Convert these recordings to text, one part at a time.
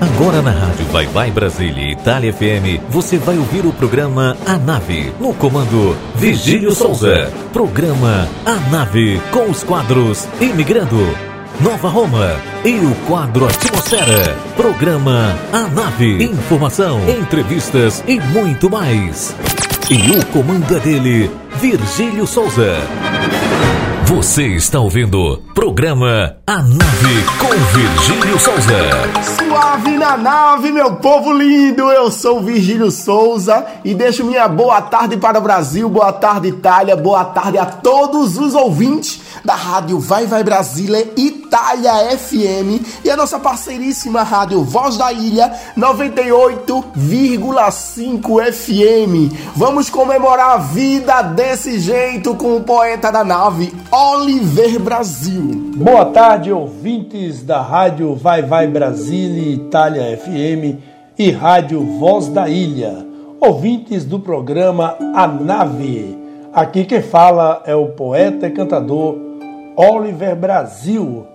Agora na rádio Vai Vai Brasília e Itália FM, você vai ouvir o programa A Nave, no comando Vigílio Souza. Programa A Nave, com os quadros Imigrando, Nova Roma e o quadro Atmosfera. Programa A Nave, informação, entrevistas e muito mais. E o comando é dele, Virgílio Souza. Você está ouvindo programa A Nave com Virgílio Souza. Suave na nave, meu povo lindo. Eu sou Virgílio Souza e deixo minha boa tarde para o Brasil, boa tarde Itália, boa tarde a todos os ouvintes da rádio Vai Vai Brasília Itália FM e a nossa parceiríssima rádio Voz da Ilha 98,5 FM. Vamos comemorar a vida desse jeito com o poeta da nave, Oliver Brasil. Boa tarde, ouvintes da rádio Vai Vai Brasília Itália FM e rádio Voz da Ilha. Ouvintes do programa A Nave. Aqui quem fala é o poeta e cantador Oliver Brasil,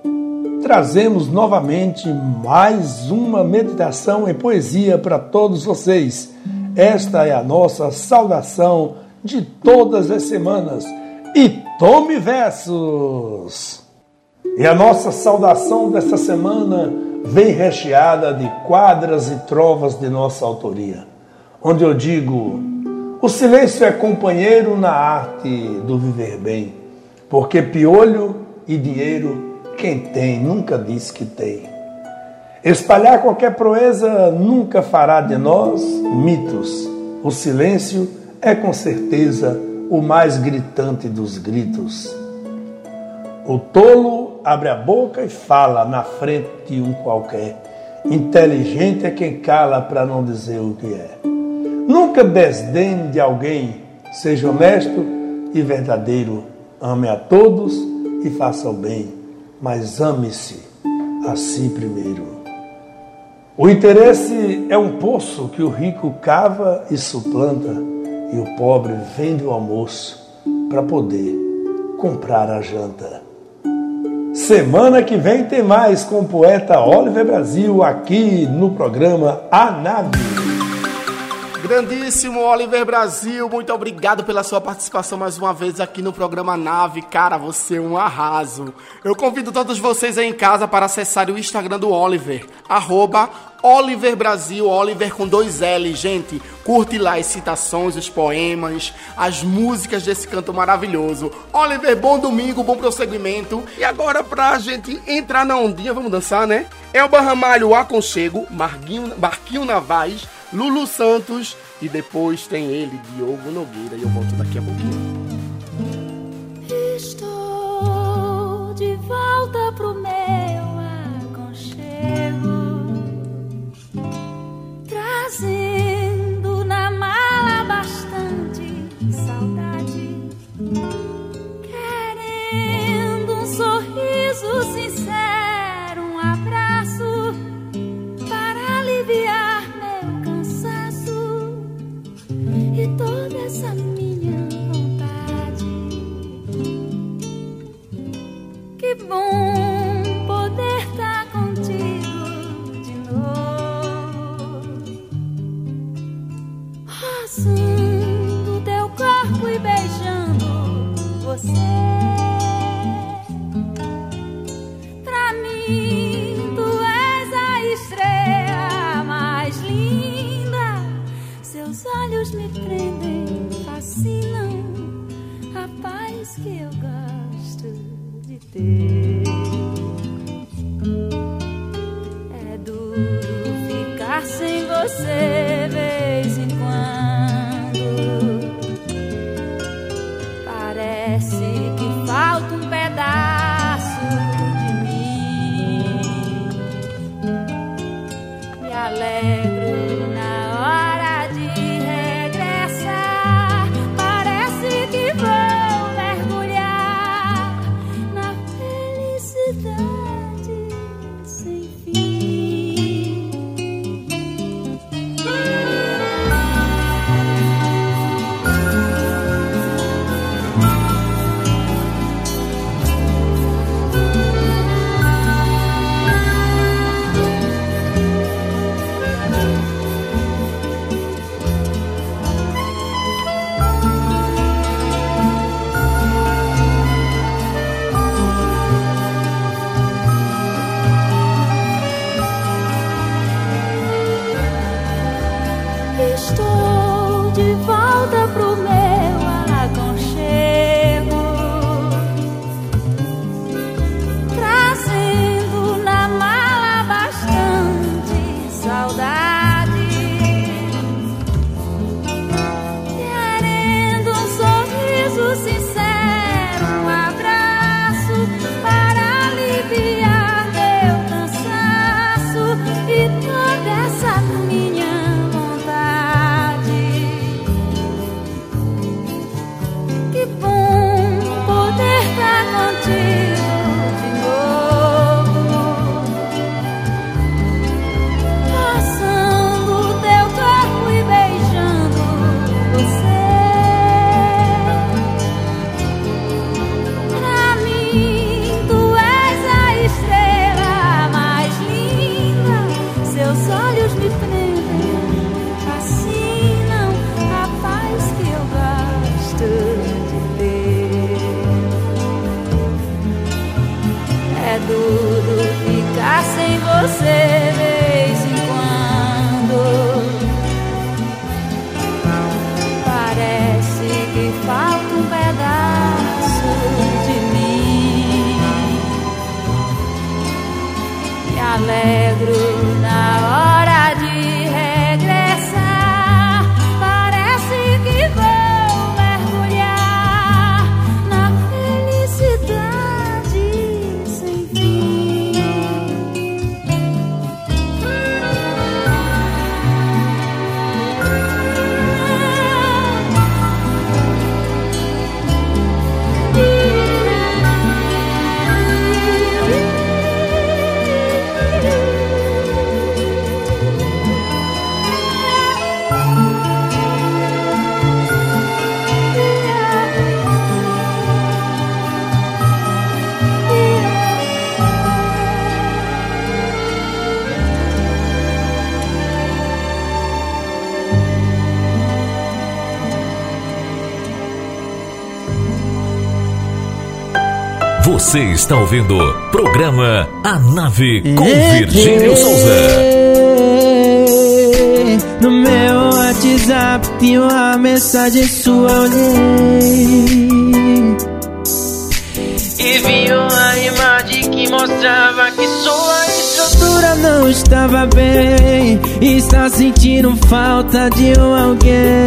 trazemos novamente mais uma meditação em poesia para todos vocês. Esta é a nossa saudação de todas as semanas. E tome versos! E a nossa saudação desta semana vem recheada de quadras e trovas de nossa autoria, onde eu digo: o silêncio é companheiro na arte do viver bem porque piolho e dinheiro quem tem nunca diz que tem. Espalhar qualquer proeza nunca fará de nós mitos. O silêncio é com certeza o mais gritante dos gritos. O tolo abre a boca e fala na frente de um qualquer. Inteligente é quem cala para não dizer o que é. Nunca desdene de alguém, seja honesto e verdadeiro Ame a todos e faça o bem, mas ame-se a si primeiro. O interesse é um poço que o rico cava e suplanta, e o pobre vende o almoço para poder comprar a janta. Semana que vem tem mais com o poeta Oliver Brasil aqui no programa A Nave. Grandíssimo Oliver Brasil, muito obrigado pela sua participação mais uma vez aqui no programa Nave. Cara, você é um arraso. Eu convido todos vocês aí em casa para acessar o Instagram do Oliver, arroba Oliver Brasil, Oliver com dois L, gente. Curte lá as citações, os poemas, as músicas desse canto maravilhoso. Oliver, bom domingo, bom prosseguimento. E agora pra gente entrar na ondinha, vamos dançar, né? É o Barramalho Aconchego, Marquinho, Marquinho Navaz, Lulu Santos e depois tem ele, Diogo Nogueira. E eu volto daqui a pouquinho. Estou de volta pro meu aconchego, trazendo na mala bastante saudade, querendo um sorriso sincero, toda essa minha vontade. Que bom poder estar contigo de novo, roçando teu corpo e beijando você. Você está ouvindo programa A Nave com Virgílio Souza. No meu WhatsApp tinha uma mensagem sua, olhei E vi uma imagem que mostrava que sua estrutura não estava bem Está sentindo falta de um alguém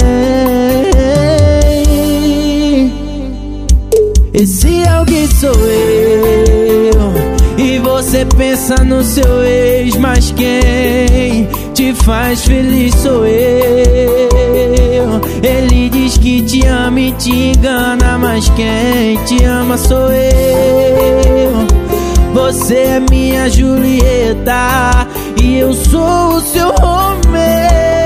esse alguém sou eu. E você pensa no seu ex, mas quem te faz feliz sou eu. Ele diz que te ama e te engana, mas quem te ama sou eu. Você é minha Julieta e eu sou o seu Romeu.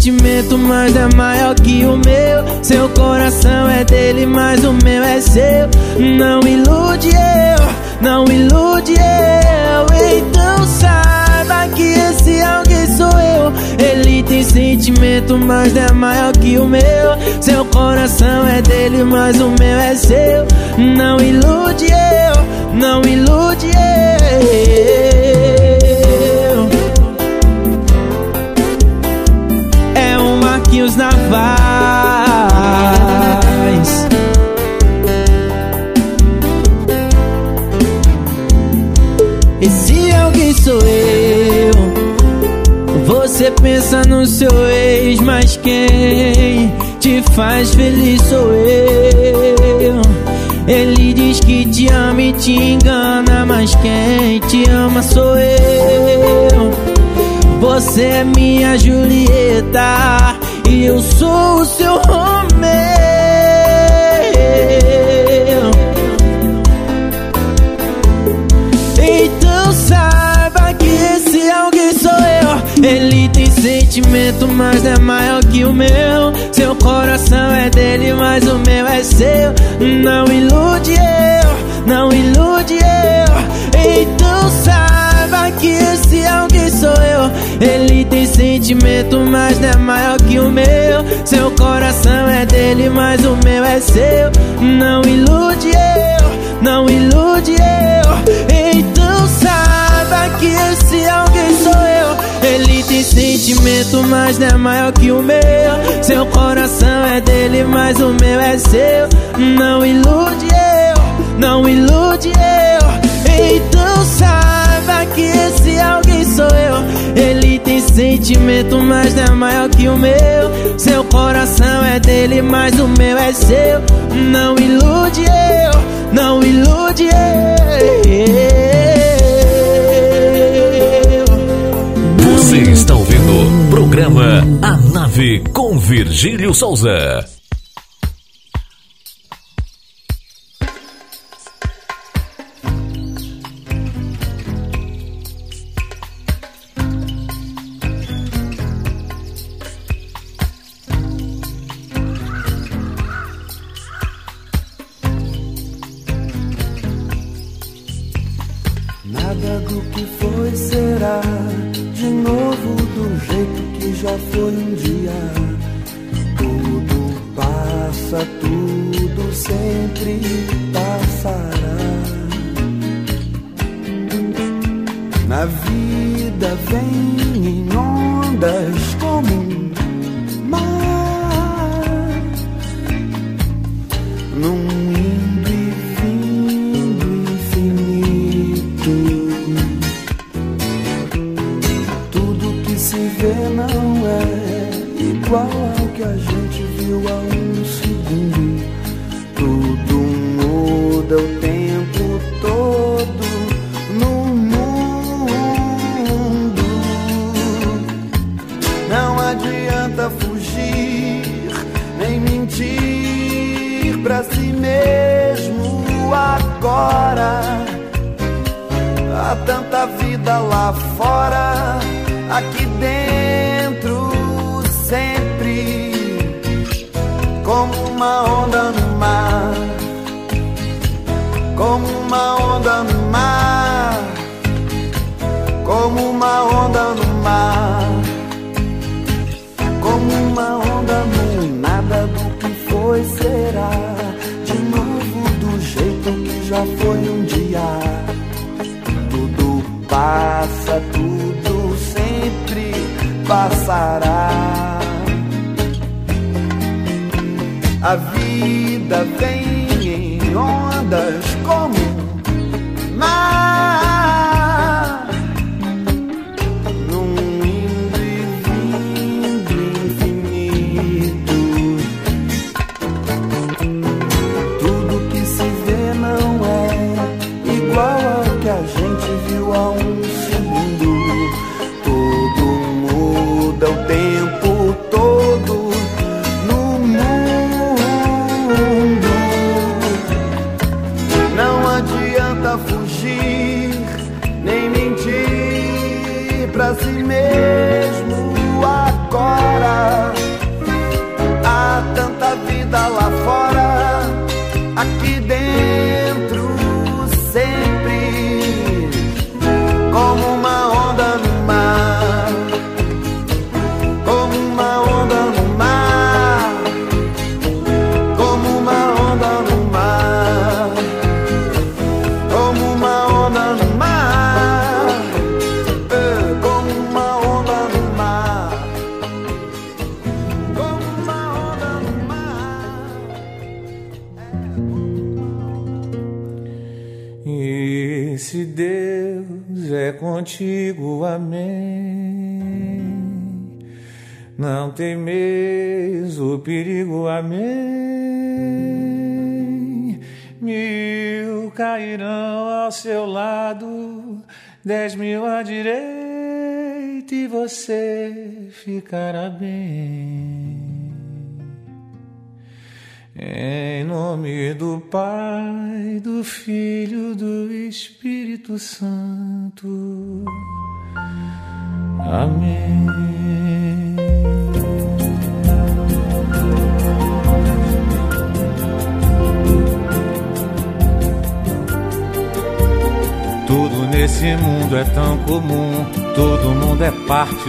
Sentimento, mas é maior que o meu. Seu coração é dele, mas o meu é seu. Não ilude eu, não ilude eu. Então saiba que esse alguém sou eu. Ele tem sentimento, mas é maior que o meu. Seu coração é dele, mas o meu é seu. Não ilude eu, não ilude eu. Marquinhos Navais. Esse alguém sou eu. Você pensa no seu ex, mas quem te faz feliz sou eu. Ele diz que te ama e te engana, mas quem te ama sou eu. Você é minha Julieta e eu sou o seu Romeu. Então saiba que esse alguém sou eu. Ele tem sentimento, mas é maior que o meu. Seu coração é dele, mas o meu é seu. Não ilude eu, não ilude eu. Então saiba que esse alguém sou eu. Ele tem sentimento, mas não é maior que o meu. Seu coração é dele, mas o meu é seu. Não ilude eu, não ilude eu. Então saiba que esse alguém sou eu. Ele tem sentimento, mas não é maior que o meu. Seu coração é dele, mas o meu é seu. Não ilude eu, não ilude eu. Então saiba que esse alguém sou eu. Ele tem sentimento, mas não é maior que o meu. Seu coração é dele, mas o meu é seu. Não ilude eu, não ilude eu. Você está ouvindo o programa A Nave com Virgílio Souza.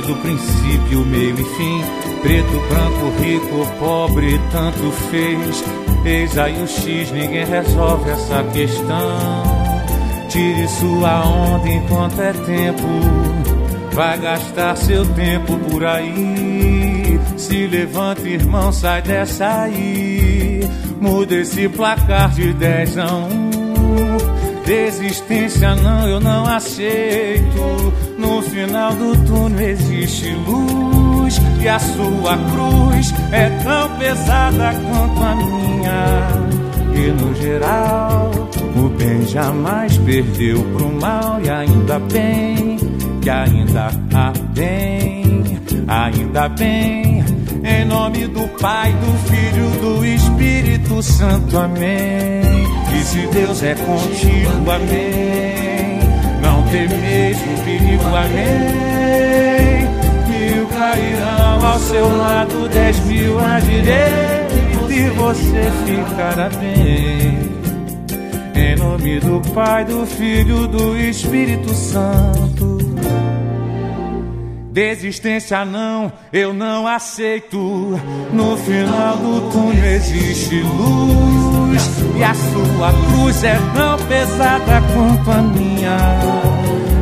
Parte do princípio, meio e fim. Preto, branco, rico, pobre, tanto fez. Eis aí o X, ninguém resolve essa questão. Tire sua onda enquanto é tempo. Vai gastar seu tempo por aí. Se levanta, irmão, sai dessa aí. Muda esse placar de 10 a 1. Desistência não, eu não aceito. No final do túnel existe luz. E a sua cruz é tão pesada quanto a minha. E no geral, o bem jamais perdeu pro mal. E ainda bem que ainda há bem, ainda bem. Em nome do Pai, do Filho, do Espírito Santo, amém. E se Deus é contigo, amém. Não temeis o perigo, amém. Mil cairão ao seu lado, dez mil à direita, e você ficará bem. Em nome do Pai, do Filho, do Espírito Santo. Desistência não, eu não aceito. No final do túnel existe luz. E a sua cruz é tão pesada quanto a minha.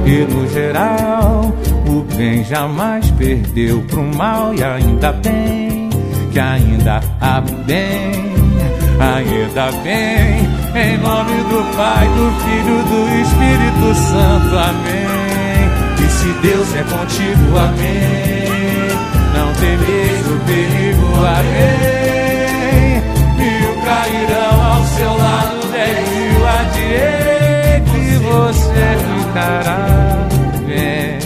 E no geral, o bem jamais perdeu pro mal. E ainda bem que ainda há bem, ainda bem. Em nome do Pai, do Filho, do Espírito Santo, amém. E se Deus é contigo, amém. Não temeis o perigo, amém. E você ficará bem.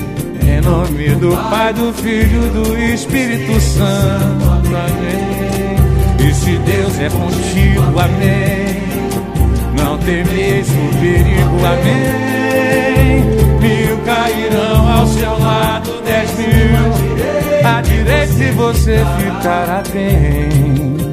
Em nome do Pai, do Filho, do Espírito Santo, amém. E se Deus é contigo, amém. Não temeis o perigo, amém. Mil cairão ao seu lado, dez mil à direita e você ficará bem.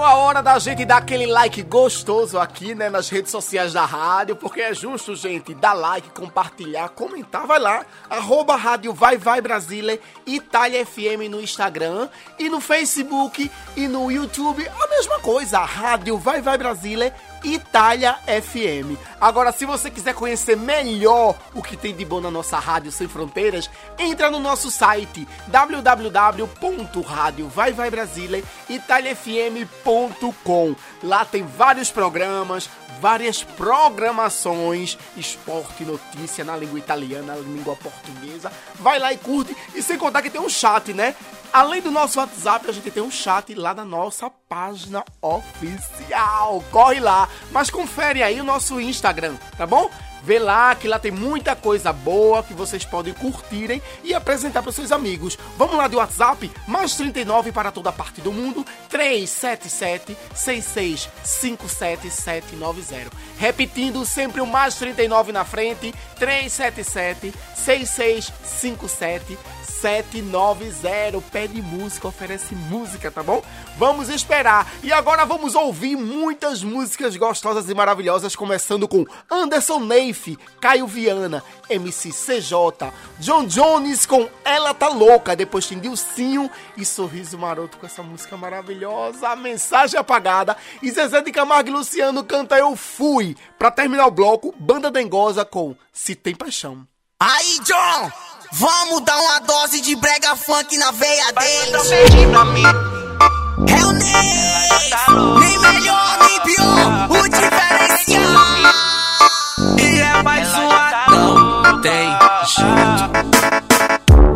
Chegou a hora da gente dar aquele like gostoso aqui, né, nas redes sociais da rádio, porque é justo, gente, dar like, compartilhar, comentar, vai lá, arroba rádio Vai Vai Brasília, Itália FM no Instagram e no Facebook e no YouTube, a mesma coisa, rádio Vai Vai Brasília, Itália FM. Agora, se você quiser conhecer melhor o que tem de bom na nossa Rádio Sem Fronteiras, entra no nosso site www.radiovaivaibrasileitaliafm.com. Lá tem vários programas, várias programações, esporte, notícia na língua italiana, na língua portuguesa. Vai lá e curte. E sem contar que tem um chat, né? Além do nosso WhatsApp, a gente tem um chat lá na nossa página oficial. Corre lá, mas confere aí o nosso Instagram, tá bom? Vê lá que lá tem muita coisa boa que vocês podem curtirem e apresentar para seus amigos. Vamos lá de WhatsApp, mais 39 para toda parte do mundo, 377 6657790. Repetindo sempre o mais 39 na frente, 377 6657 790. Pede música, oferece música, tá bom? Vamos esperar. E agora vamos ouvir muitas músicas gostosas e maravilhosas, começando com Anderson Caio Viana, MC CJ, John Jones com Ela Tá Louca, depois tem Dilcinho e Sorriso Maroto com essa música maravilhosa, A Mensagem Apagada, e Zezé de Camargo e Luciano canta Eu Fui. Pra terminar o bloco, Banda Dengosa com Se Tem Paixão. Aí, John! Vamos dar uma dose de brega funk na veia deles. É o Ney, nem melhor nem pior, o diferencial. É mais uma, não tem jeito.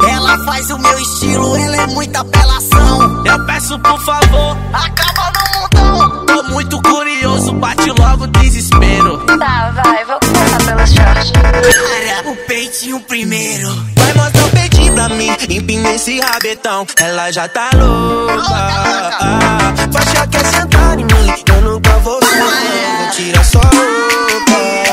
Ela faz o meu estilo, ela é muita apelação. Eu peço por favor, acaba no mundão. Tô muito curioso, bate logo desespero. Tá, vai, vou começar pelos shorts. Cara, o peitinho primeiro. Vai mostrar o peitinho pra mim, empina esse rabetão. Ela já tá louca. Faixa quer sentar em mim, eu nunca vou ficar. Tira só a roupa.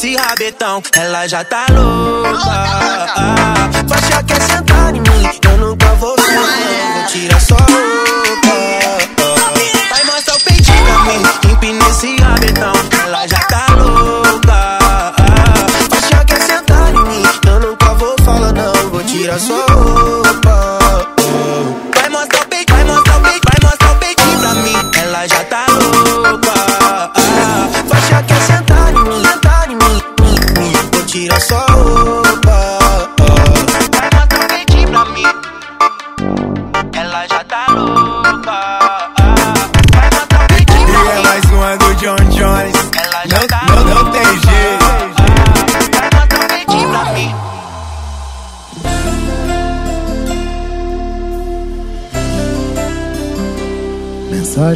Esse rabetão. Ela já tá louca. Faixa quer sentar em mim, eu nunca vou ficar. Vou tirar só a roupa. Vai mostrar o peitinho pra mim, empina esse rabetão. Ela já tá louca. Faixa quer sentar em mim, eu nunca vou falar não. Vou tirar só a roupa.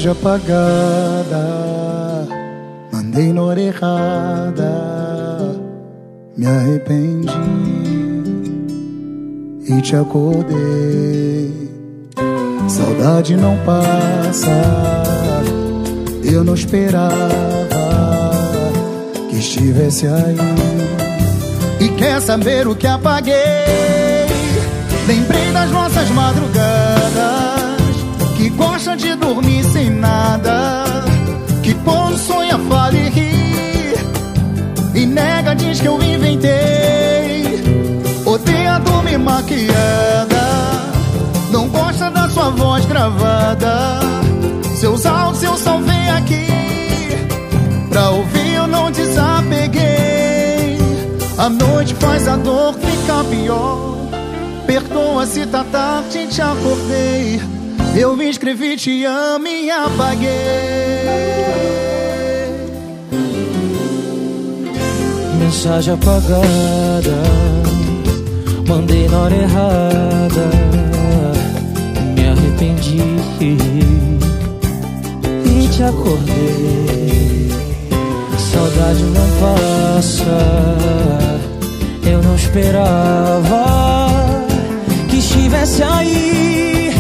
Mensagem apagada, mandei na hora errada, me arrependi e te acordei. Saudade não passa, eu não esperava que estivesse aí. E quer saber o que apaguei? Lembrei das nossas madrugadas sonha fala e ri, e nega diz que eu inventei. Odeia dormir maquiada, não gosta da sua voz gravada. Seus áudios eu salvei aqui, pra ouvir eu não desapeguei. A noite faz a dor ficar pior. Perdoa se tá tarde, te acordei. Eu me escrevi, te amo e apaguei. Mensagem apagada, mandei na hora errada. Me arrependi e te acordei. Saudade não passa, eu não esperava que estivesse aí.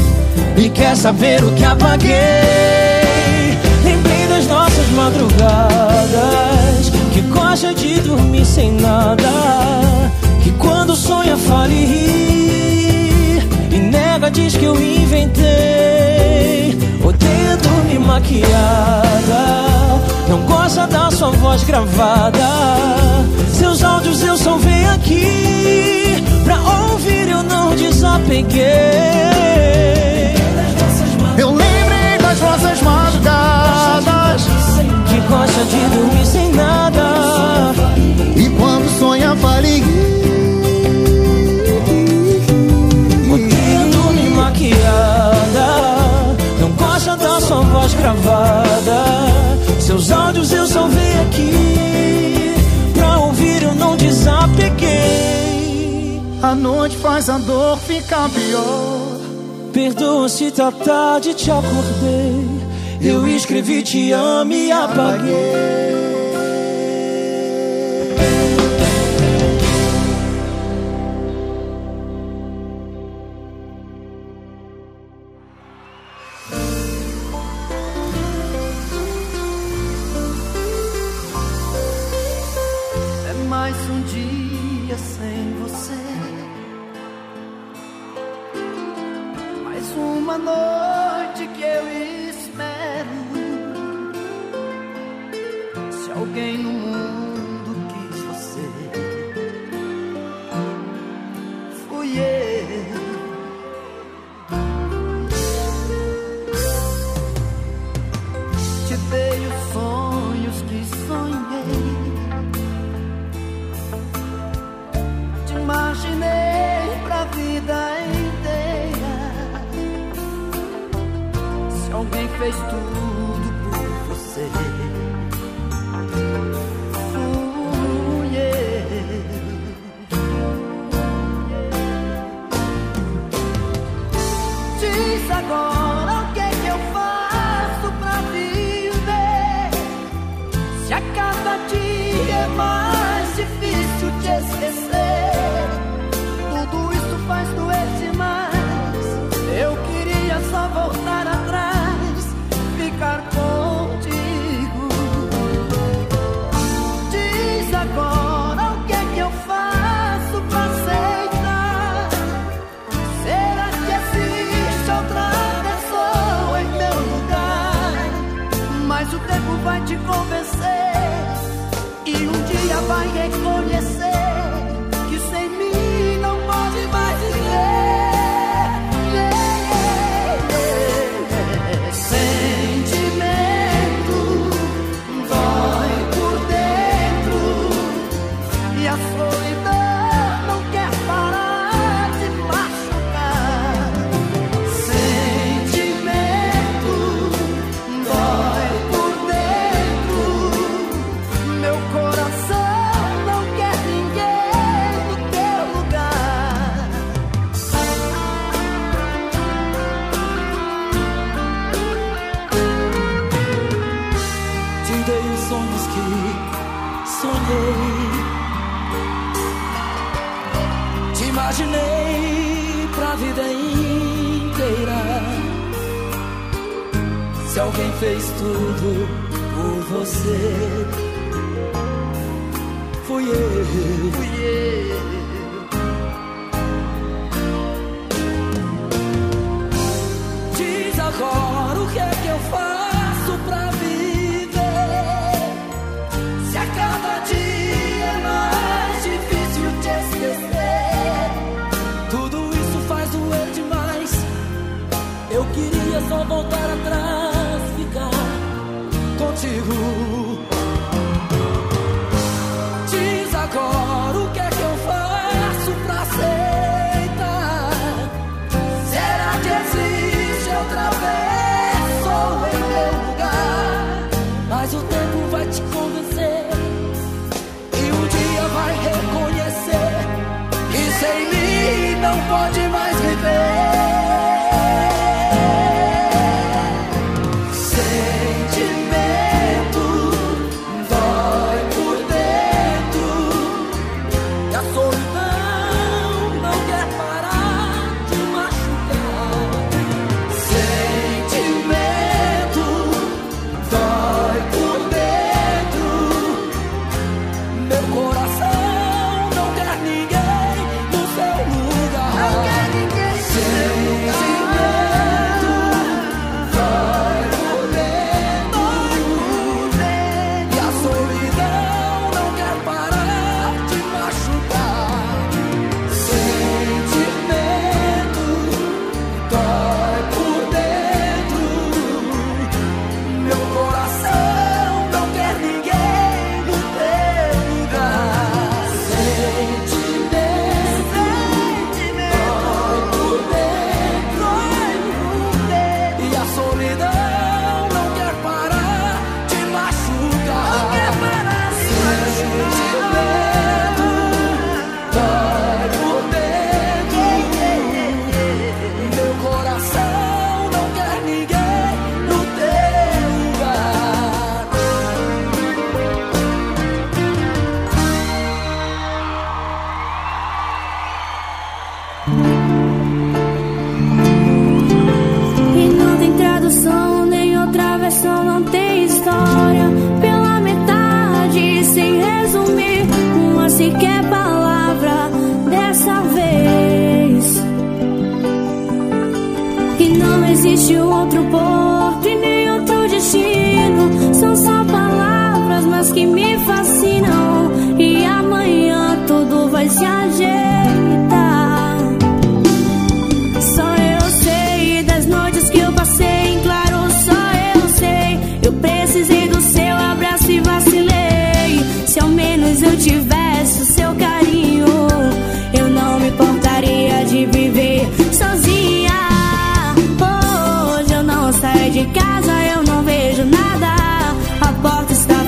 E quer saber o que apaguei? Lembrei das nossas madrugadas Que gosta de sem nada Que quando sonha fala e ri E nega, diz que eu inventei. Odeia dormir maquiada Não gosta da sua voz gravada. Seus áudios eu só venho aqui Pra ouvir eu não desapeguei. Eu lembrei das nossas madrugadas gosta de dormir sem nada. E quando sonha fale Odeia dormir maquiada. Não gosta da sua voz gravada. Seus áudios eu só venho aqui. Pra ouvir eu não desapeguei. A noite faz a dor ficar pior. Perdoa se tá tarde, te acordei Eu escrevi te amo e apaguei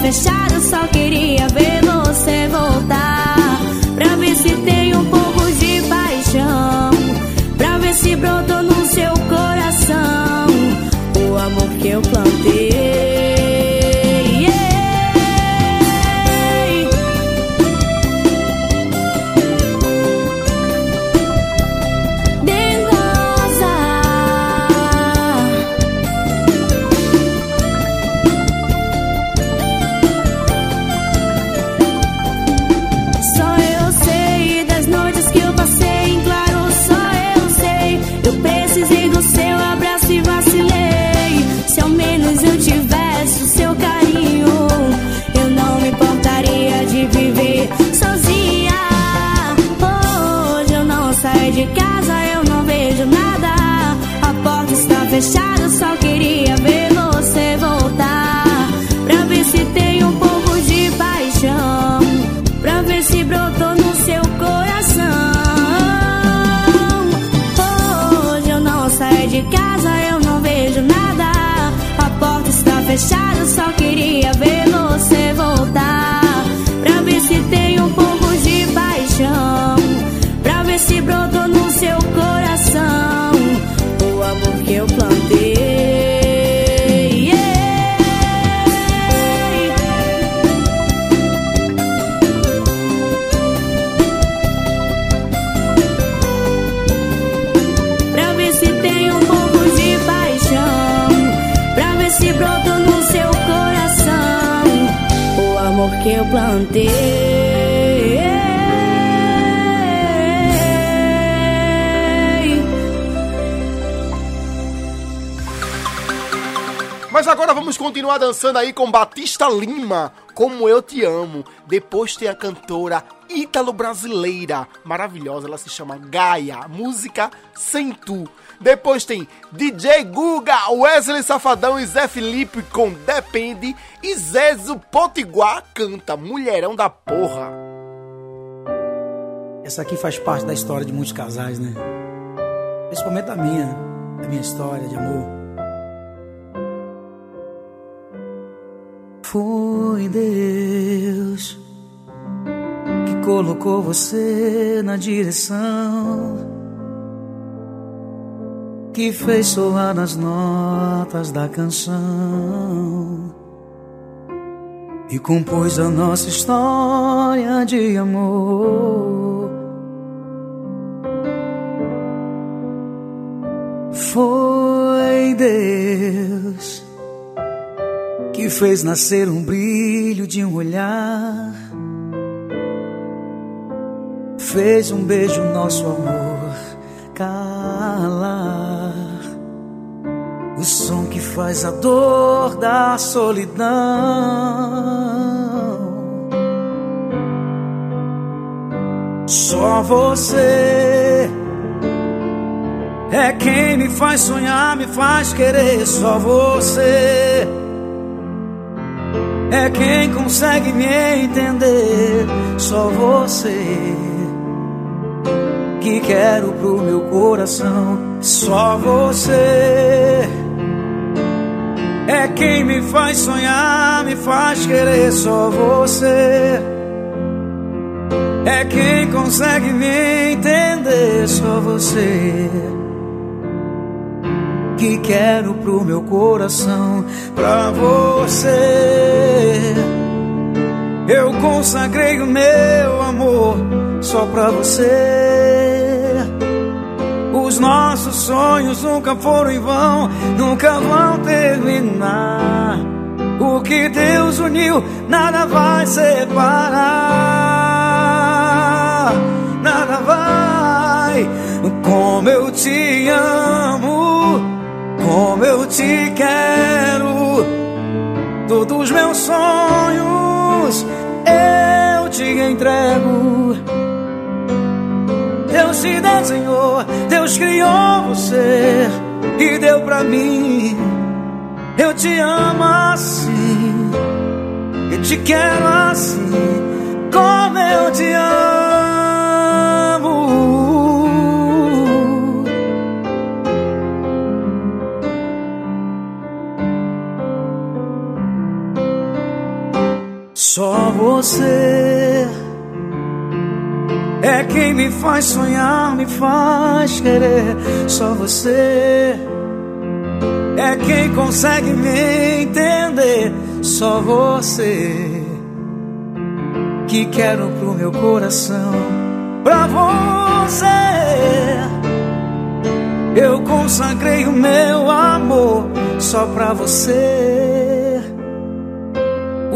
fechar, eu só queria ver você voltar. Pra ver se tem um pouco de paixão. Pra ver se brotou no seu coração o amor que eu planto. plantei. Mas agora vamos continuar dançando aí com Batista Lima, Como Eu Te Amo. Depois tem a cantora ítalo-brasileira maravilhosa, ela se chama Gaia, música sem tu. Depois tem DJ Guga, Wesley Safadão e Zé Felipe com Depende e Zezo Potiguar canta Mulherão da Porra. Essa aqui faz parte da história de muitos casais, né? Principalmente da minha, da minha história de amor. Fui Deus colocou você na direção que fez soar nas notas da canção e compôs a nossa história de amor. Foi Deus que fez nascer um brilho de um olhar fez um beijo nosso amor calar. O som que faz a dor da solidão. Só você é quem me faz sonhar, me faz querer. Só você é quem consegue me entender. Só você que quero pro meu coração. Só você é quem me faz sonhar, me faz querer. Só você é quem consegue me entender. Só você que quero pro meu coração. Pra você eu consagrei o meu amor só pra você. Os nossos sonhos nunca foram em vão, nunca vão terminar. O que Deus uniu, nada vai separar. Nada vai, como eu te amo, como eu te quero. Todos os meus sonhos eu te entrego. Deus te desenhou, Deus criou você e deu pra mim. Eu te amo assim, e te quero assim, como eu te amo. Só você é quem me faz sonhar, me faz querer. Só você é quem consegue me entender. Só você que quero pro meu coração. Pra você eu consagrei o meu amor só pra você.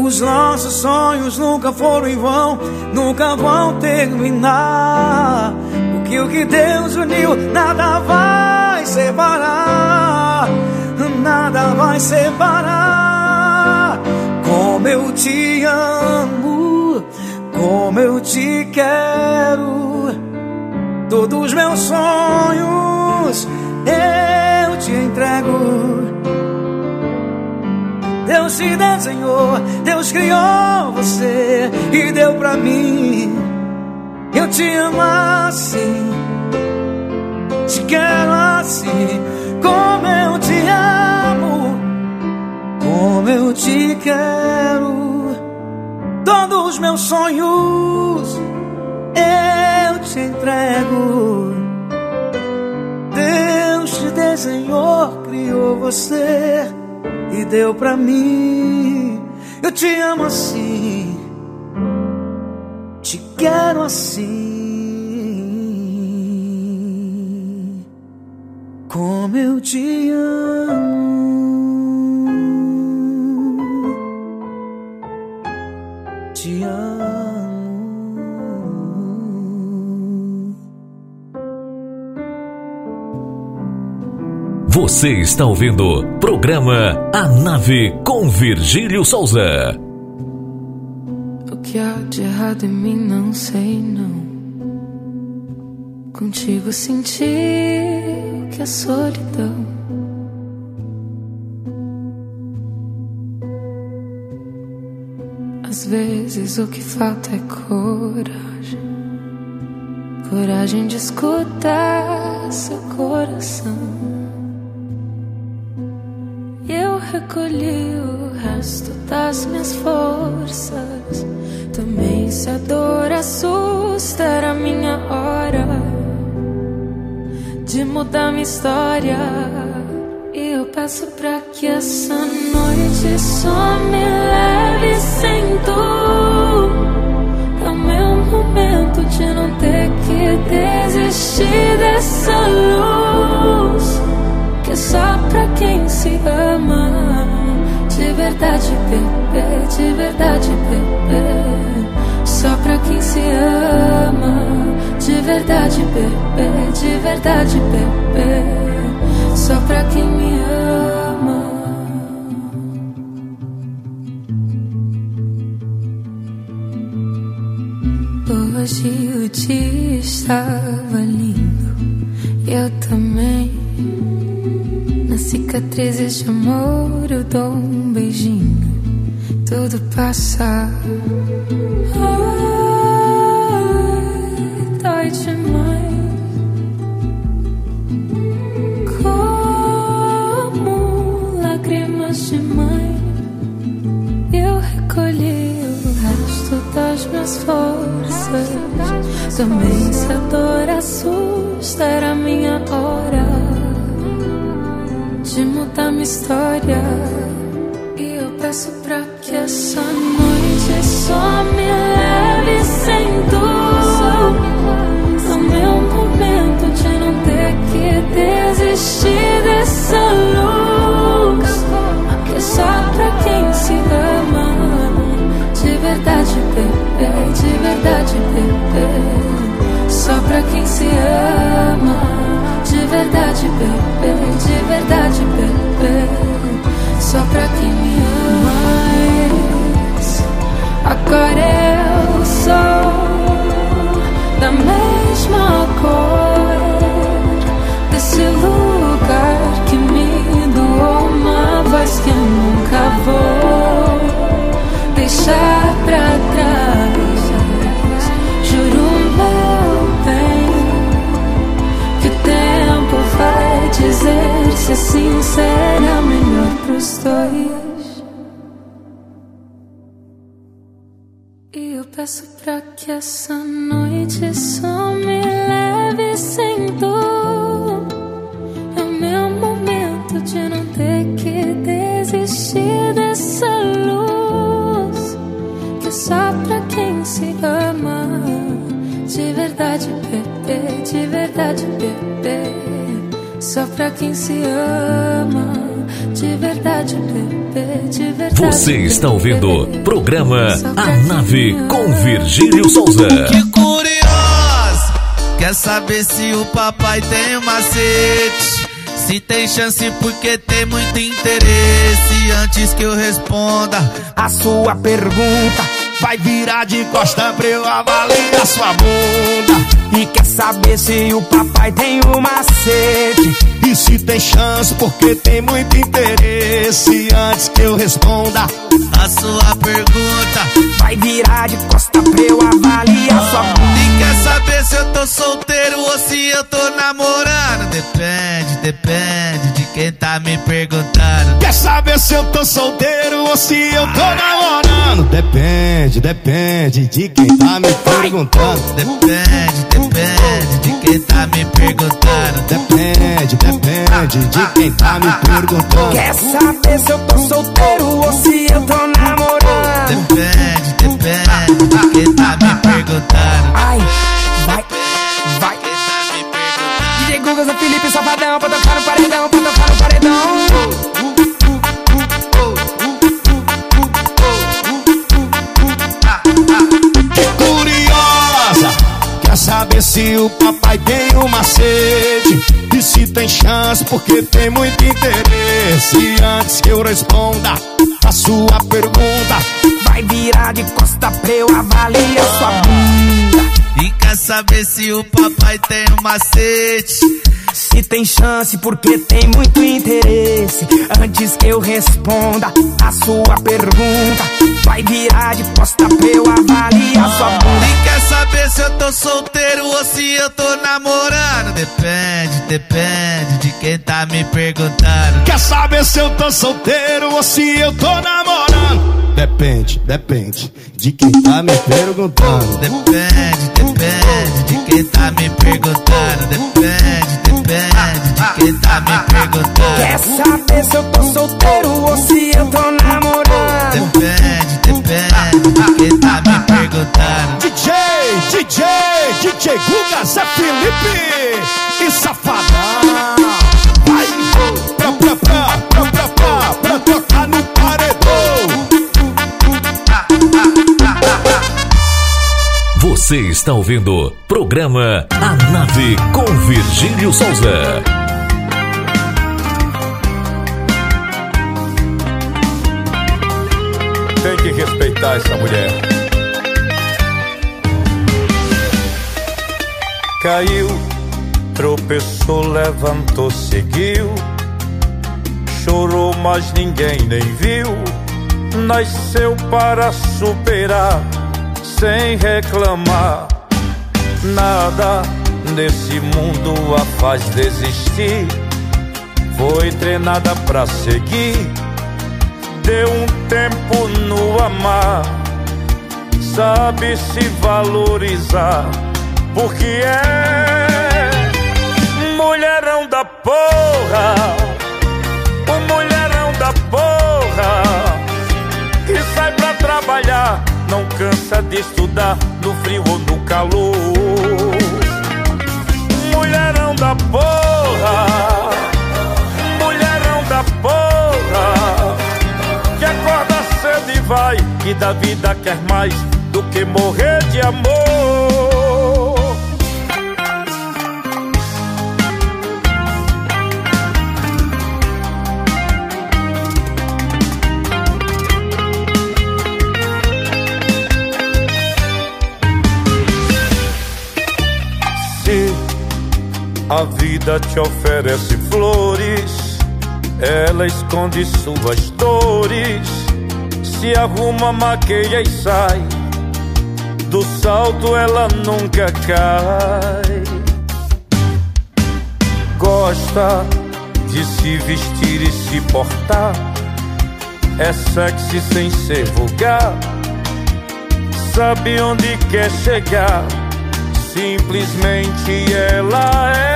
Os nossos sonhos nunca foram em vão, nunca vão terminar. Porque o que Deus uniu, nada vai separar, nada vai separar. Como eu te amo, como eu te quero, todos os meus sonhos eu te entrego. Deus te desenhou, Deus criou você e deu pra mim. Eu te amo assim, te quero assim, como eu te amo, como eu te quero. Todos os meus sonhos eu te entrego. Deus te desenhou, criou você e deu pra mim. Eu te amo assim, te quero assim, como eu te amo. Te amo. Você está ouvindo programa A Nave com Virgílio Souza. O que há de errado em mim não sei não. Contigo senti o que é solidão. Às vezes o que falta é coragem. Coragem de escutar seu coração. Recolhi o resto das minhas forças. Também se a dor assusta, era minha hora de mudar minha história. E eu peço pra que essa noite só me leve sem tu. É o meu momento de não ter que desistir dessa luz. Que é só pra quem se ama. De verdade, bebê, de verdade, bebê. Só pra quem se ama. De verdade, bebê, de verdade, bebê. Só pra quem me ama. Hoje o dia estava lindo, eu também. Cicatrizes de amor eu dou um beijinho, tudo passa. Ai, dói demais. Como lágrimas de mãe, eu recolhi o resto das minhas forças. Também se a dor assusta, era minha hora de mudar minha história. E eu peço pra que essa noite só me leve sem dor. É o meu momento de não ter que desistir dessa luz. Que é só pra quem se ama. De verdade, bebê, de verdade, bebê. Só pra quem se ama. De verdade, bebê, de verdade, bebê. Só pra quem me ama. Mas agora eu sou da mesma cor desse lugar que me doou uma voz que eu nunca vou deixar será melhor pros dois. E eu peço pra que essa noite só me leve sem dor. É o meu momento de não ter que desistir dessa luz. Que é só pra quem se ama. De verdade, bebê, de verdade, bebê. Só pra quem se ama. De verdade, bebê, de verdade. Você está ouvindo programa A Nave com Virgílio Souza. Que curioso, quer saber se o papai tem um macete? Se tem chance porque tem muito interesse. Antes que eu responda a sua pergunta, vai virar de costa pra eu avaliar sua bunda. E quer saber se o papai tem um macete? E se tem chance porque tem muito interesse. Antes que eu responda a sua pergunta, vai virar de costa pra eu avaliar sua bunda. E quer saber se eu tô solteiro ou se eu tô namorando? Depende, depende de quem tá me perguntando. Quer saber se eu tô solteiro ou se eu tô namorando? Depende, depende de quem tá me perguntando. Depende, depende de quem tá me perguntando. Depende, depende de quem tá me perguntando. Quer saber se eu tô solteiro ou se eu tô namorando? Depende, depende de quem tá me perguntando. Ai, vai, vai. Zé Felipe, Safadão, pra tocar no paredão, pra tocar no paredão. Saber se o papai tem um macete? E se tem chance porque tem muito interesse. Antes que eu responda a sua pergunta, vai virar de costa pra eu avaliar sua bunda. E quer saber se o papai tem um macete? Se tem chance porque tem muito interesse. Antes que eu responda a sua pergunta, vai virar de costa pra eu avaliar sua bunda. E quer saber se eu tô solteiro ou se eu tô namorando? Depende, depende de quem tá me perguntando. Quer saber se eu tô solteiro ou se eu tô namorando? Depende, depende de quem tá me perguntando. Depende, depende de quem tá me perguntando. Depende, depende de quem tá me perguntando. Quer saber se eu tô solteiro ou se eu tô namorando? Depende, depende de quem tá me perguntando. DJ, DJ, DJ Guga, Zé Felipe e Safadão. Você está ouvindo programa A Nave com Virgílio Souza. Tem que respeitar essa mulher. Caiu, tropeçou, levantou, seguiu. Chorou, mas ninguém nem viu. Nasceu para superar, sem reclamar. Nada nesse mundo a faz desistir. Foi treinada pra seguir deu um tempo no amar, sabe se valorizar, porque é mulherão da porra, o mulherão da porra, que sai pra trabalhar, não cansa de estudar no frio ou no calor. Mulherão da porra, mulherão da porra que acorda cedo e vai e da vida quer mais do que morrer de amor. A vida te oferece flores ela esconde suas dores, se arruma, maqueia e sai. Do salto ela nunca cai. Gosta de se vestir e se portar. É sexy sem ser vulgar. Sabe onde quer chegar. Simplesmente ela é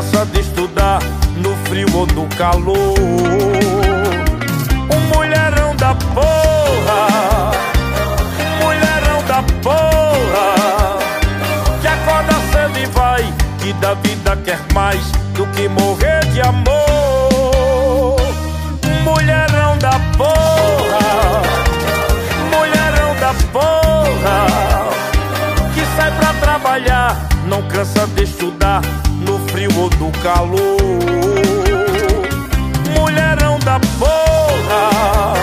cansa de estudar, no frio ou no calor. Um mulherão da porra, um mulherão da porra, que acorda cedo e vai, que da vida quer mais do que morrer de amor. Um mulherão da porra mulherão da porra que sai pra trabalhar, não cansa de estudar frio ou no calor. Mulherão da porra,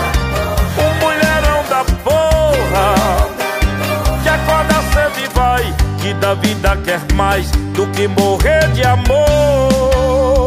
um mulherão da porra que acorda cedo e vai, que da vida quer mais do que morrer de amor.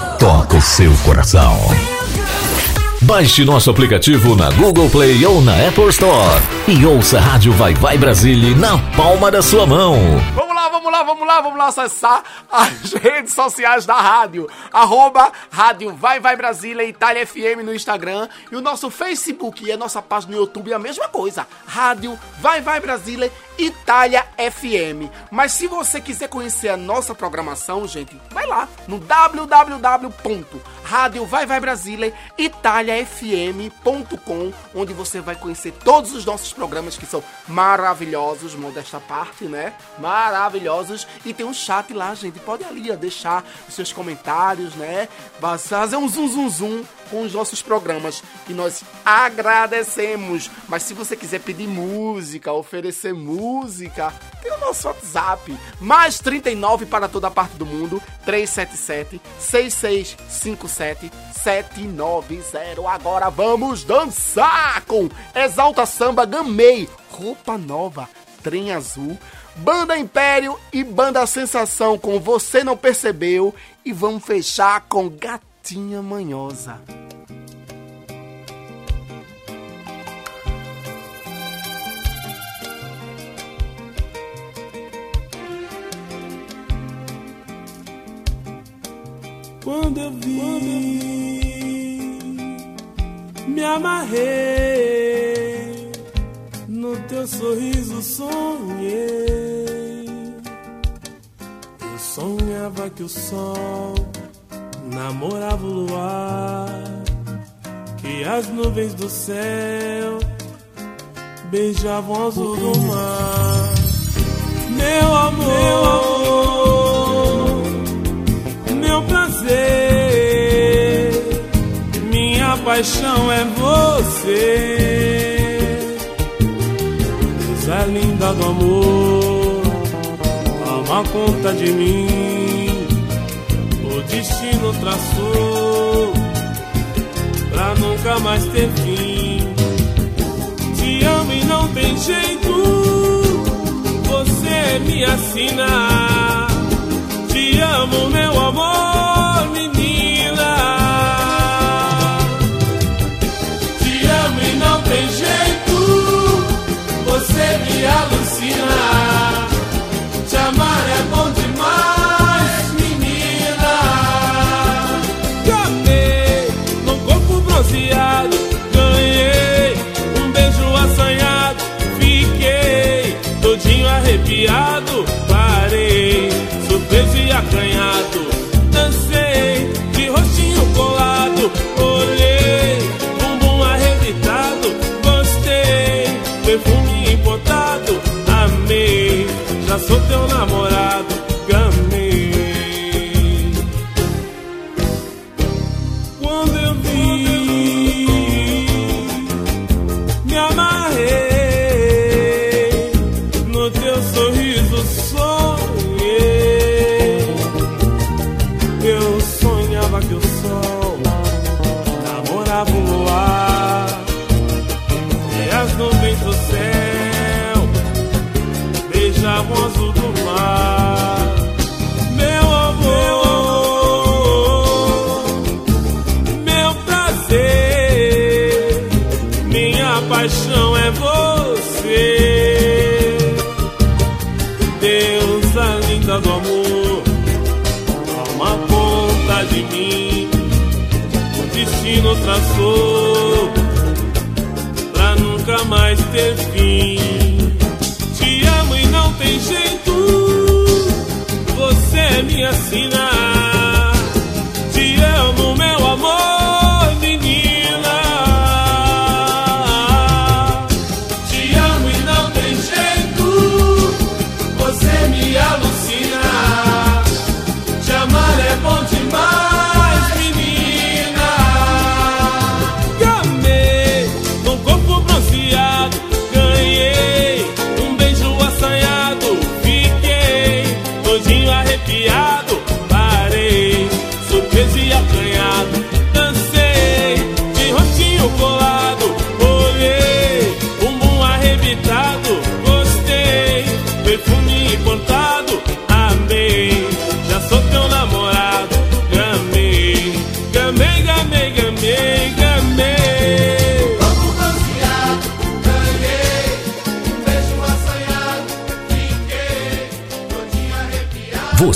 toca o seu coração. Baixe nosso aplicativo na Google Play ou na Apple Store e ouça a Rádio Vai Vai Brasília na palma da sua mão. Vamos lá, vamos lá, vamos lá, vamos lá acessar as redes sociais da rádio. Arroba Rádio Vai Vai Brasília, Itália FM no Instagram e o nosso Facebook e a nossa página no YouTube é a mesma coisa. Rádio Vai Vai Brasília, Itália FM. Mas se você quiser conhecer a nossa programação, gente, vai lá no www.radiovaivaibrasileitaliafm.com, onde você vai conhecer todos os nossos programas que são maravilhosos, modesta parte, né? Maravilhosos. E tem um chat lá, gente. Pode ali ó, deixar os seus comentários, né? Fazer um zum zum zum com os nossos programas que nós agradecemos. Mas se você quiser pedir música, oferecer música, tem o nosso WhatsApp, mais 39 para toda a parte do mundo, 377 6657 790. Agora vamos dançar com Exalta Samba Gamei, roupa nova, trem azul. Banda Império e Banda Sensação com Você Não Percebeu. E vamos fechar com Gatinha Manhosa. Quando eu vi, me amarrei no teu sorriso, sonhei. Eu sonhava que o sol namorava o luar, que as nuvens do céu beijavam o azul do mar. Meu amor. Meu amor meu prazer, minha paixão é você. Coisa linda do amor, toma conta de mim. Destino traçou pra nunca mais ter fim. Te amo e não tem jeito, você me assina te amo, meu amor, menina. Te amo e não tem jeito, você me alucina.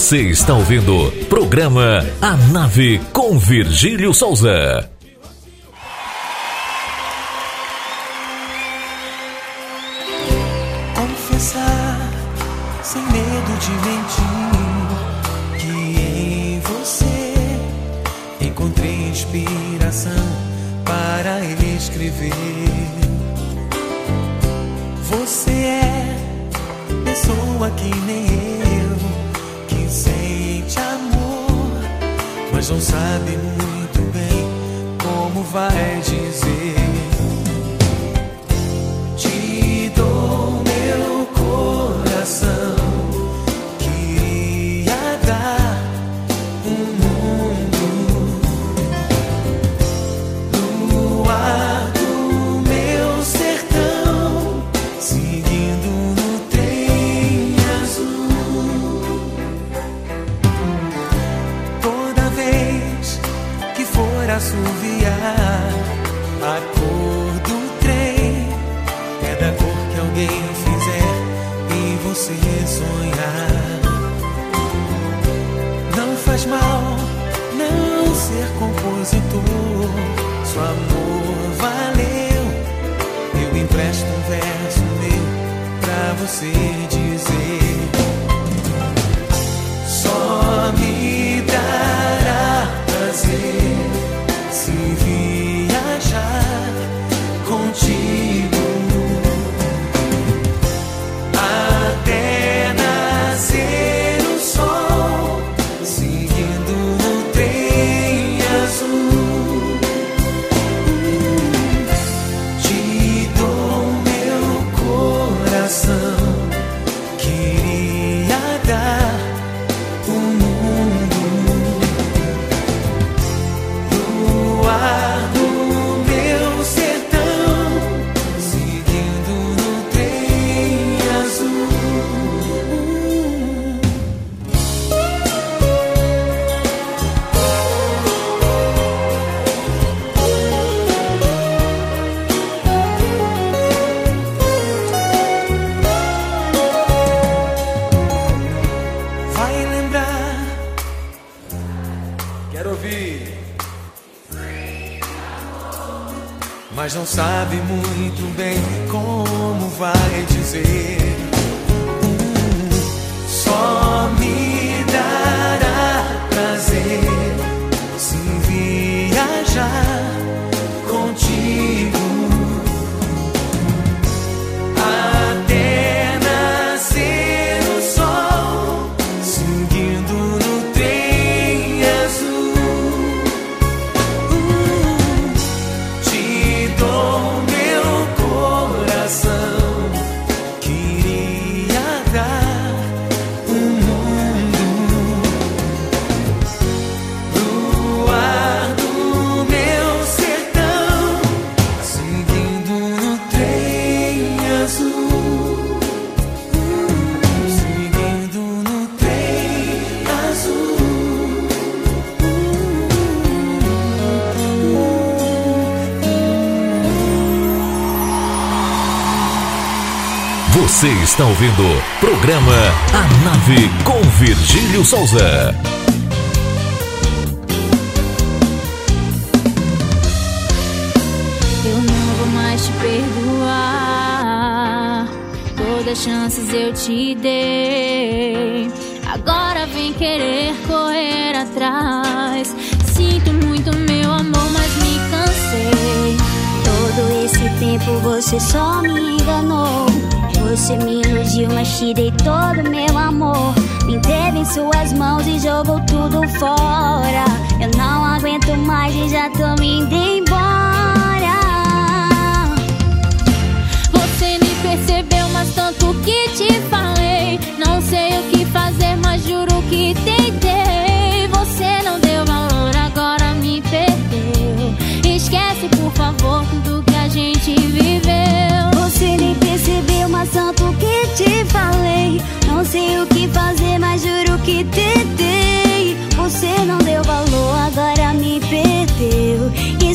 Você está ouvindo programa A Nave com Virgílio Souza. sabe muito bem como vai está ouvindo programa A Nave com Virgílio Souza. Eu não vou mais te perdoar. Todas as chances eu te dei. Agora vem querer correr atrás. Sinto muito meu amor, mas me cansei. Todo esse tempo você só me enganou. Você me iludiu, mas te dei todo meu amor. Me teve em suas mãos e jogou tudo fora. Eu não aguento mais e já tô me demorando.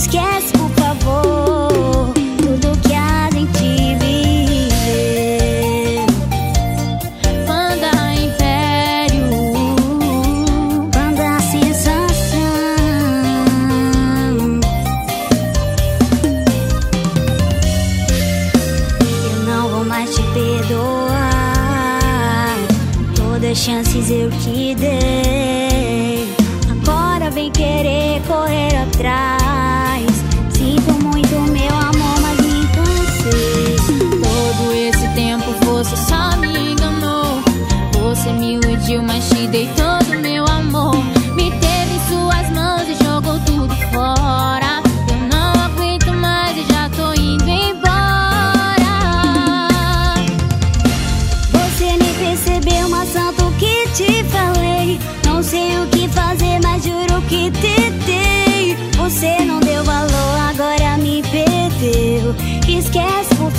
things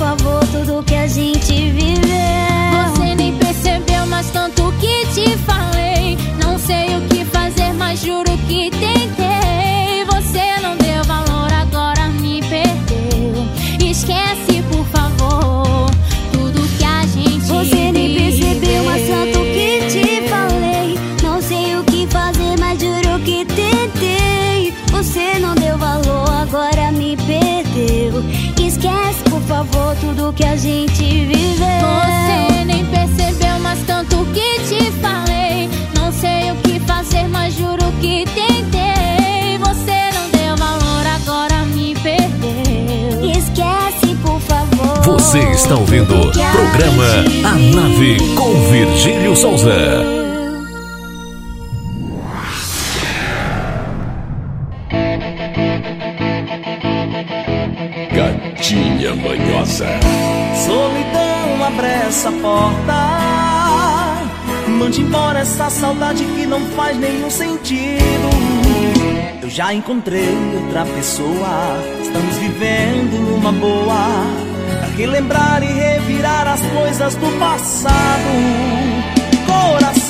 favor. Você está ouvindo o programa A Nave com Virgílio Souza. Gatinha manhosa. Solidão abre essa porta. Mande embora essa saudade que não faz nenhum sentido. Eu já encontrei outra pessoa. Estamos vivendo numa boa relembrar e revirar as coisas do passado. Coração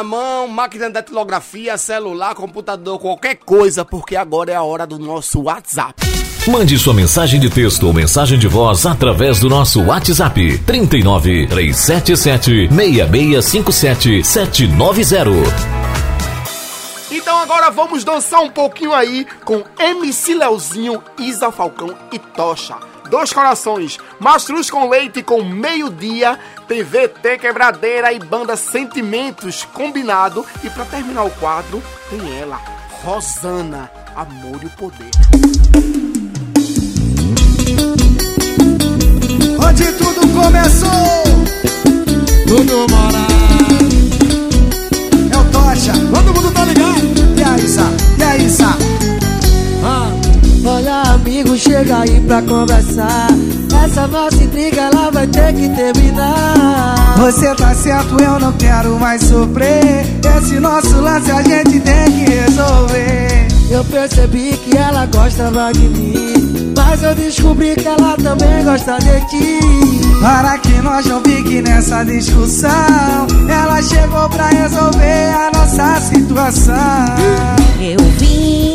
na mão, máquina de datilografia, celular, computador, qualquer coisa, porque agora é a hora do nosso WhatsApp. Mande sua mensagem de texto ou mensagem de voz através do nosso WhatsApp 39 377 6657 790. Então agora vamos dançar um pouquinho aí com MC Leozinho, Isa Falcão e Tocha. Dois corações, mastruz com leite com meio-dia, TVT Quebradeira e banda Sentimentos combinado. E para terminar o quadro, tem ela, Rosana, Amor e o Poder. Onde tudo começou, tudo mora. É o Tocha, todo mundo tá ligado? E aí, Isa? E aí, Isa? Amigo, chega aí pra conversar. Essa nossa intriga ela vai ter que terminar. Você tá certo, eu não quero mais sofrer. Esse nosso lance a gente tem que resolver. Eu percebi que ela gostava de mim. Mas eu descobri que ela também gosta de ti. Para que nós não fique nessa discussão. Ela chegou pra resolver a nossa situação. Eu vim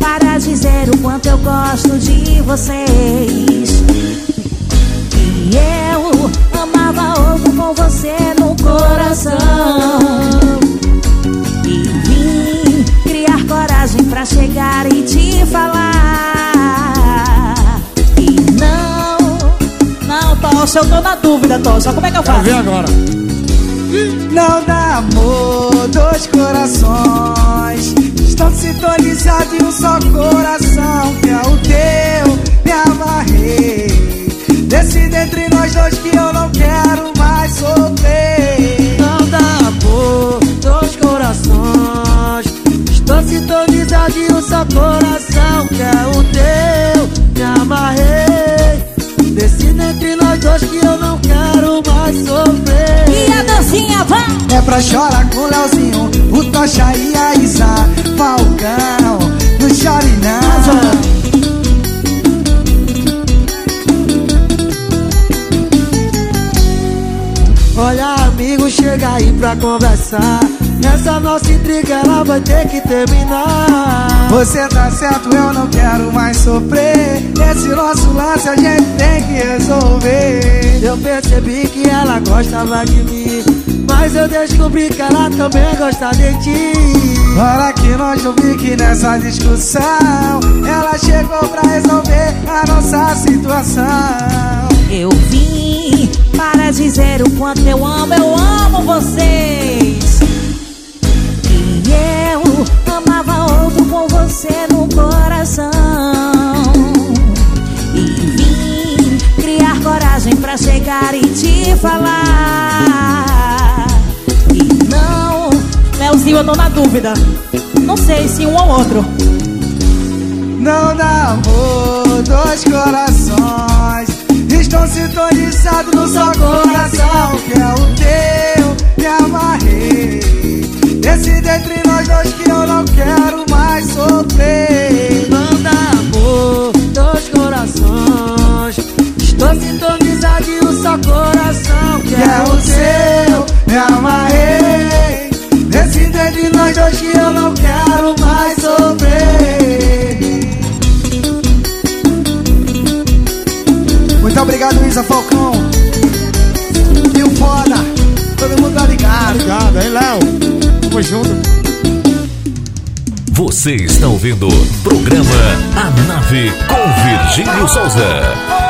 para dizer o quanto eu gosto de vocês. E eu amava ovo com você no coração. E vim criar coragem pra chegar e te falar. E não, Não, Tocha, eu tô na dúvida, Tocha. Como é que eu faço? ver agora. Não dá amor, dois corações Estão sintonizados em um só coração Que é o teu, É pra chorar com Leozinho, o Tocha e a Isa Falcão, não chore não Olha, amigo, chega aí pra conversar. Essa nossa intriga ela vai ter que terminar. Você tá certo, eu não quero mais sofrer Esse nosso lance a gente tem que resolver Eu percebi que ela gostava de mim. Mas eu descobri que ela também gosta de ti. Para que nós não fique nessa discussão Ela chegou pra resolver a nossa situação Eu vim para dizer o quanto eu amo, eu amo vocês. E eu amava outro com você no coração. E vim criar coragem pra chegar e te falar. Leozinho, eu tô na dúvida. Não sei se um ou outro. Não dá amor, dois corações Estão sintonizados no só coração Que é o teu, me amarrei Decide entre nós dois que eu não quero mais sofrer Não dá amor, dois corações. Estou sintonizado um só coração. Que é o seu, me amarrei entre nós dois que eu não quero mais sofrer Muito obrigado, Isa Falcão E o foda, todo mundo tá ligado Obrigado, hein, Léo? Tamo junto. Você está ouvindo programa A Nave com Virgílio Souza.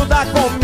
o seu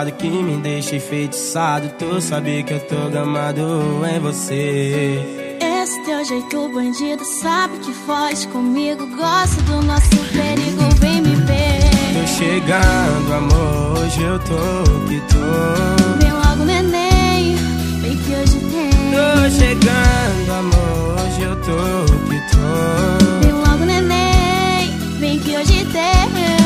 safado que me deixa enfeitiçado. Tu sabe que eu tô gamado em você. Esse teu jeito bandido sabe que foge comigo. Gosto do nosso perigo, vem me ver. Tô chegando, amor. Hoje eu tô que tô. Vem logo, neném, vem que hoje tem. Tô chegando, amor. Hoje eu tô que tô. Vem logo, neném, vem que hoje tem.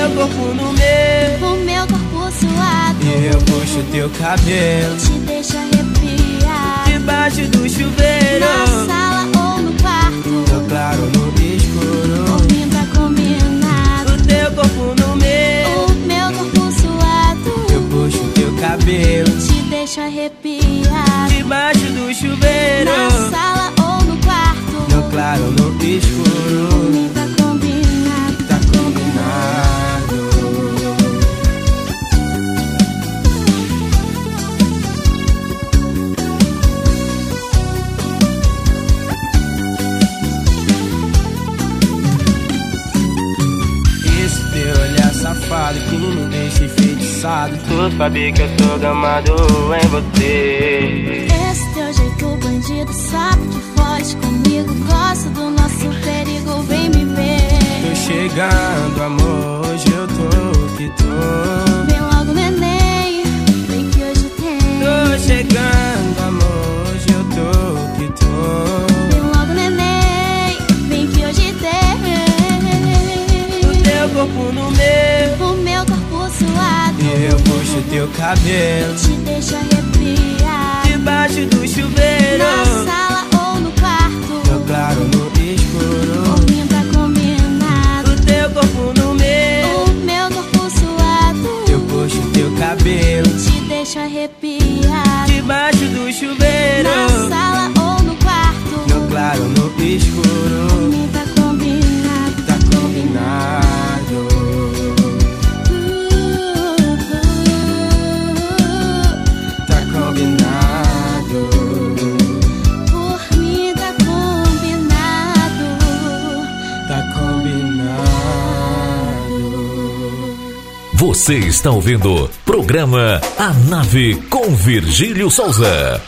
O teu corpo no meu. O meu corpo suado. E eu puxo teu cabelo. Te deixa arrepiar. Debaixo do chuveiro. Na sala ou no quarto. No claro, no escuro. Dormindo tá combinado. O teu corpo no meu. O meu corpo suado. Eu puxo teu cabelo. Te deixa arrepiar. Enfeitiçado. Tu sabe que eu tô gamado em você. Esse teu jeito bandido sabe que foge comigo. Gosto do nosso perigo, vem me ver. Tô chegando, amor. Hoje eu tô que tô. Vem logo, neném, vem que hoje tem. Tô chegando, amor. Hoje eu tô que tô. Vem logo, neném, vem que hoje tem. O teu corpo no meu. Eu puxo teu cabelo. Te deixa arrepiar. Debaixo do chuveiro. Na sala ou no quarto. No claro, no escuro. Dormindo tá combinado. O teu corpo no meu. O meu corpo suado. Eu puxo teu cabelo. Você está ouvindo programa A Nave com Virgílio Souza.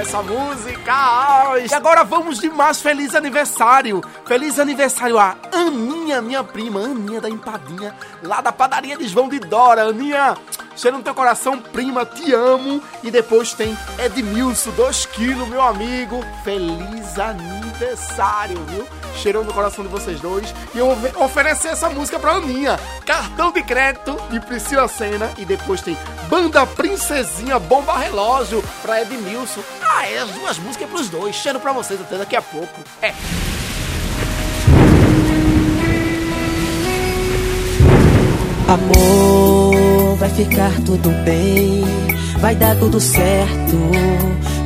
Essa música! E agora vamos de mais feliz aniversário! Feliz aniversário a Aninha, minha prima, Aninha da Empadinha, lá da padaria de João de Dora. Aninha, cheiro no teu coração, prima, te amo. E depois tem Edmilson, 2 quilos, meu amigo. Feliz aniversário, viu? Cheirou no coração de vocês dois. E eu vou oferecer essa música pra Aninha. Cartão de crédito de Priscila Senna. E depois tem Banda Princesinha Bomba Relógio pra Edmilson. Ah, é as duas músicas pros dois. Cheiro pra vocês até daqui a pouco. É. Amor, vai ficar tudo bem, vai dar tudo certo.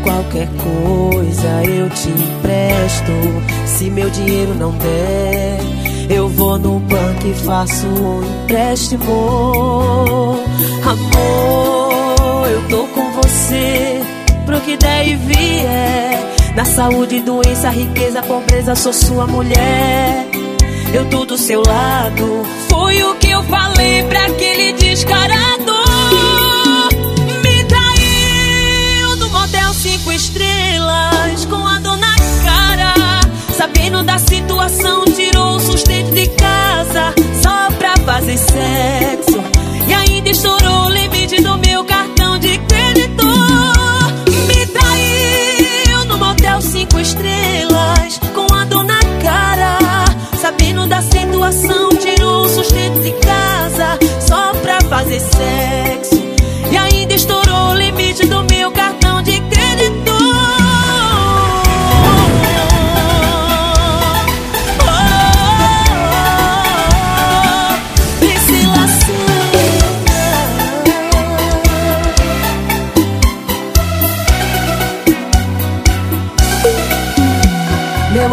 Qualquer coisa eu te empresto. Se meu dinheiro não der, eu vou no banco e faço um empréstimo. Amor, eu tô com você pro que der e vier. Na saúde, doença, riqueza, pobreza, sou sua mulher. Eu tô do seu lado. Foi o que eu falei pra aquele descarado. Sabendo da situação, tirou o sustento de casa só pra fazer sexo. E ainda estourou o limite do meu cartão de crédito. Me traiu no motel cinco estrelas com a dor na cara. Sabendo da situação, tirou o sustento de casa só pra fazer sexo.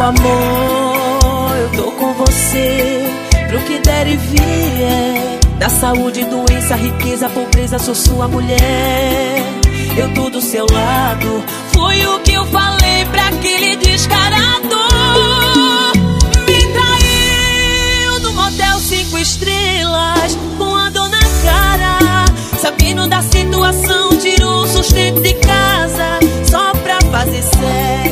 Amor, eu tô com você pro que der e vier. Da saúde, doença, riqueza, pobreza, sou sua mulher. Eu tô do seu lado. Foi o que eu falei pra aquele descarado. Me traiu no motel cinco estrelas com a dor na cara. Sabendo da situação, tirou o sustento de casa só pra fazer sexo.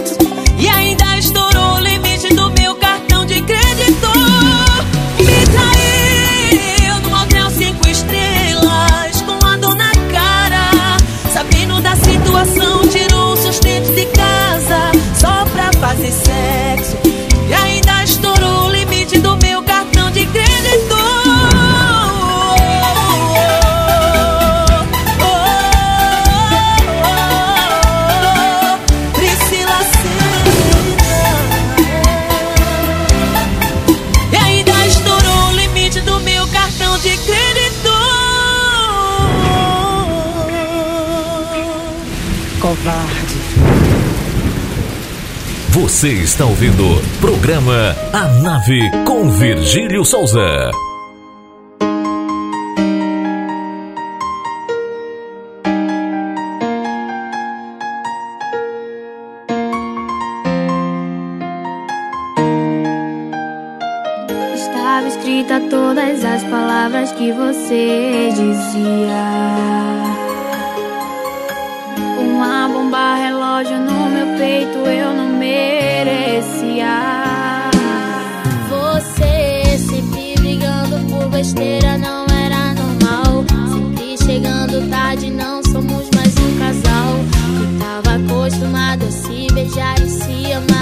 Você está ouvindo programa A Nave com Virgílio Souza. Estava escrita todas as palavras que você dizia. Uma bomba relógio no meu peito eu não merecia. Você sempre brigando por besteira não era normal. Sempre chegando tarde, não somos mais um casal. Que tava acostumado a se beijar e se amar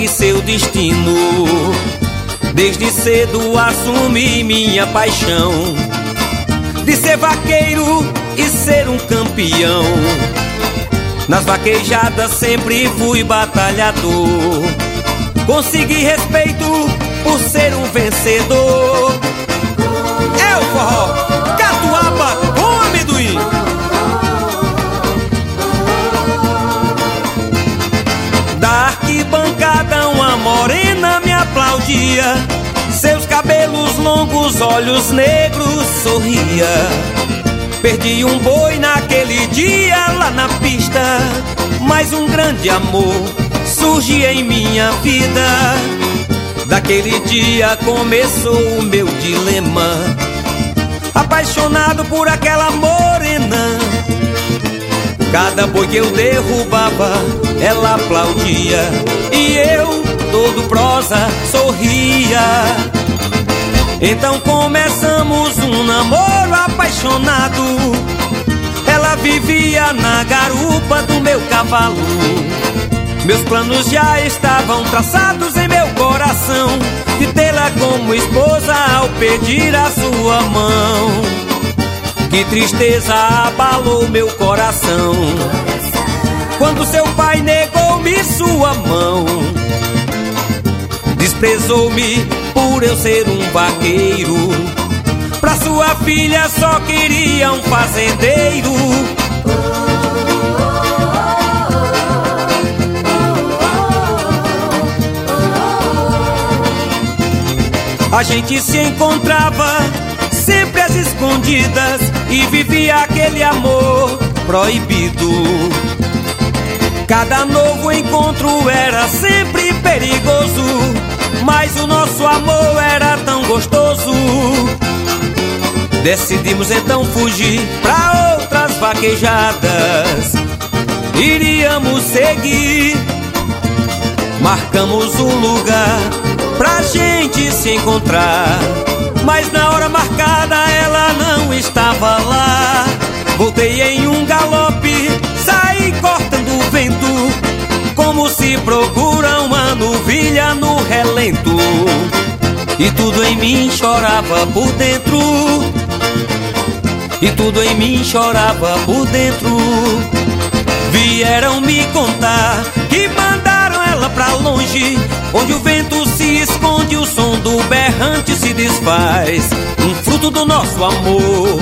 segue seu destino. Desde cedo assumi minha paixão de ser vaqueiro e ser um campeão. Nas vaquejadas sempre fui batalhador. Consegui respeito por ser um vencedor. É o forró, morena me aplaudia. Seus cabelos longos, olhos negros sorria. Perdi um boi naquele dia lá na pista, mas um grande amor surge em minha vida. Daquele dia começou o meu dilema, apaixonado por aquela morena. Cada boi que eu derrubava, ela aplaudia e eu, todo prosa, sorria. Então começamos um namoro apaixonado. Ela vivia na garupa do meu cavalo. Meus planos já estavam traçados em meu coração de tê-la como esposa ao pedir a sua mão. Que tristeza abalou meu coração quando seu pai negou-me sua mão. Desprezou-me por eu ser um vaqueiro. Pra sua filha só queria um fazendeiro. A gente se encontrava sempre às escondidas e vivia aquele amor proibido. Cada novo encontro era sempre perigoso, mas o nosso amor era tão gostoso. Decidimos então fugir pra outras vaquejadas. Iríamos seguir, marcamos um lugar pra gente se encontrar. Mas na hora marcada ela não estava lá. Voltei em um galope, saí cortando o vento, como se procura uma novilha no relento. E tudo em mim chorava por dentro. E tudo em mim chorava por dentro. Vieram me contar que mandaram ela pra longe, onde o vento se esconde, o som do berrante se desfaz. Um fruto do nosso amor.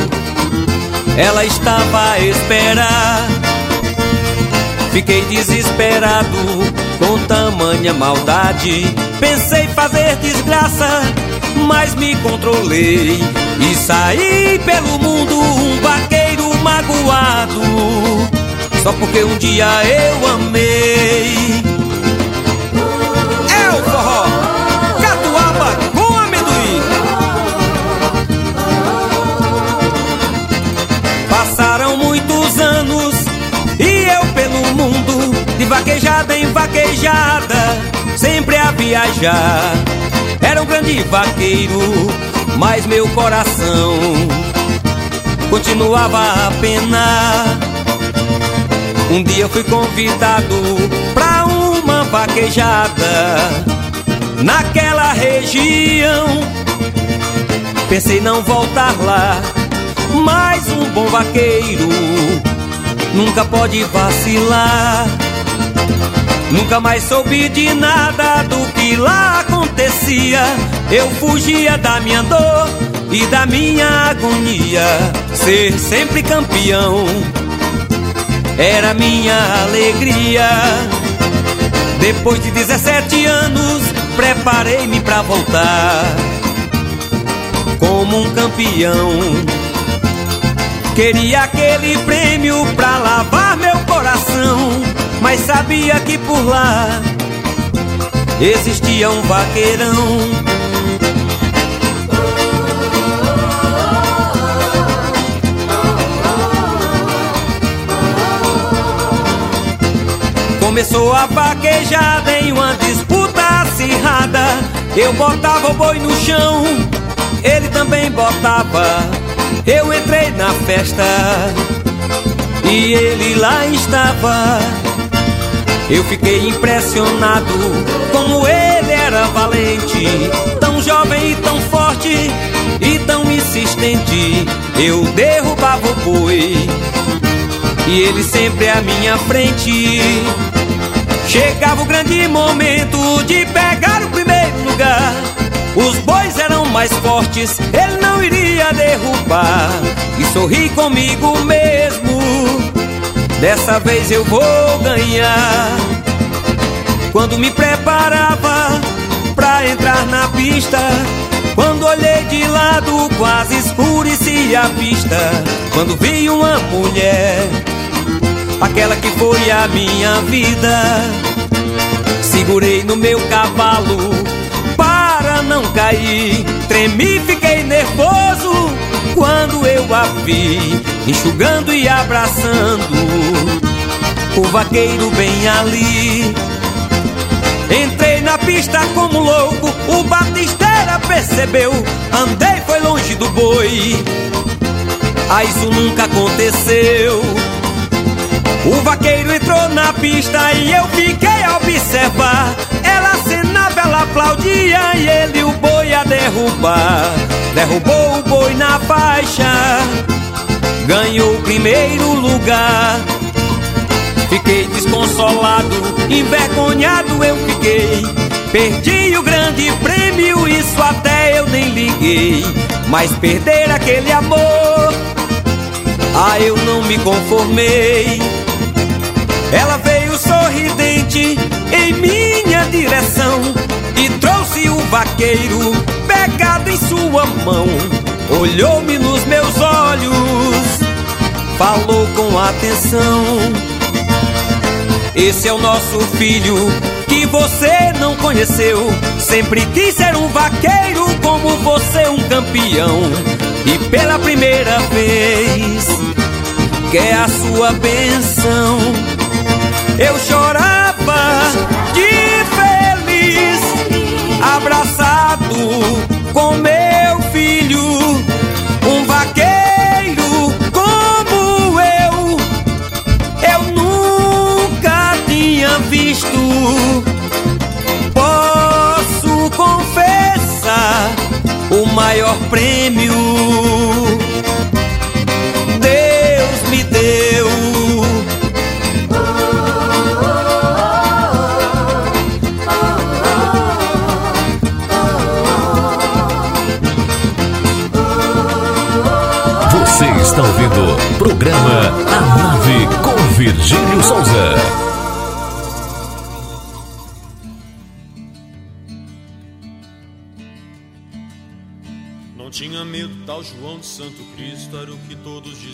Ela estava a esperar. Fiquei desesperado com tamanha maldade. Pensei fazer desgraça, mas me controlei e saí pelo mundo um vaqueiro magoado. Só porque um dia eu amei. Vaquejada em vaquejada, sempre a viajar. Era um grande vaqueiro, mas meu coração continuava a penar. Um dia fui convidado pra uma vaquejada naquela região. Pensei não voltar lá, mas um bom vaqueiro nunca pode vacilar. Nunca mais soube de nada do que lá acontecia. Eu fugia da minha dor e da minha agonia. Ser sempre campeão era minha alegria. Depois de 17 anos, preparei-me pra voltar como um campeão. Queria aquele prêmio pra lavar sabia que por lá existia um vaqueirão. Começou a vaquejada em uma disputa acirrada. Eu botava o boi no chão, ele também botava. Eu entrei na festa e ele lá estava. Eu fiquei impressionado como ele era valente, tão jovem e tão forte e tão insistente. Eu derrubava o boi e ele sempre à minha frente. Chegava o grande momento de pegar o primeiro lugar. Os bois eram mais fortes, ele não iria derrubar. E sorri comigo mesmo. Dessa vez eu vou ganhar. Quando me preparava pra entrar na pista, quando olhei de lado, quase escurecia a vista. Quando vi uma mulher aquela que foi a minha vida. Segurei no meu cavalo para não cair. Tremi, fiquei nervoso quando eu a vi, enxugando e abraçando o vaqueiro bem ali. Entrei na pista como louco, o batisteira percebeu. Andei, foi longe do boi. Ah, isso nunca aconteceu. O vaqueiro entrou na pista e eu fiquei a observar. Ela acenava, ela aplaudia e ele o boi a derrubar. Derrubou o boi na faixa, ganhou o primeiro lugar. Fiquei desconsolado, envergonhado eu fiquei. Perdi o grande prêmio, isso até eu nem liguei. mas perder aquele amor. Ah, eu não me conformei. Ela veio sorridente em minha direção e trouxe o vaqueiro pegado em sua mão. Olhou-me nos meus olhos, falou com atenção. Esse é o nosso filho que você não conheceu. Sempre quis ser um vaqueiro como você, um campeão. E pela primeira vez, quer a sua benção. Eu chorava de feliz, abraçado Posso confessar o maior prêmio Deus me deu. Você está ouvindo o programa A Nave com Virgílio Souza.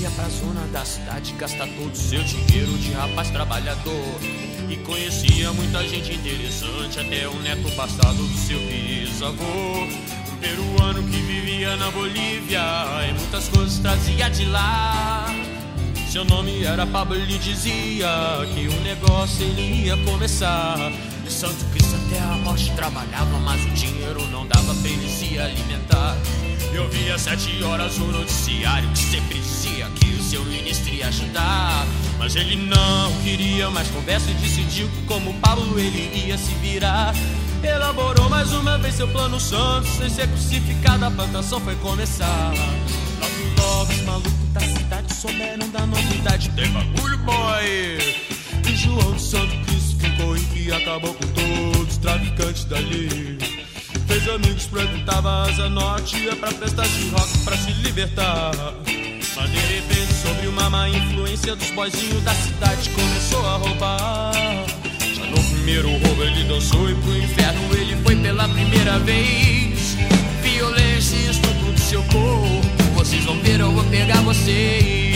ia pra zona da cidade gastar todo o seu dinheiro de rapaz trabalhador. E conhecia muita gente interessante, até o neto passado do seu bisavô. Um peruano que vivia na Bolívia e muitas coisas trazia de lá. Seu nome era Pablo, ele dizia que o negócio ele ia começar. Santo Cristo até a morte trabalhava, mas o dinheiro não dava pra ele se alimentar. Eu via sete horas o noticiário que sempre dizia que o seu ministro ia ajudar. Mas ele não queria mais conversa e decidiu que como Pablo ele ia se virar. Elaborou mais uma vez seu plano santo, sem ser crucificado a plantação foi começar. Logo logo os malucos da cidade souberam da novidade, tem bagulho boy. E João do Santo Em que acabou com todos os traficantes dali. Fez amigos, frequentava a Asa Norte, ia pra festas de rock pra se libertar. Mas de repente, sobre uma má influência dos boizinhos da cidade, começou a roubar. Já no primeiro roubo ele dançou e pro inferno ele foi pela primeira vez. Violência e estupro do seu corpo, vocês vão ver, eu vou pegar vocês.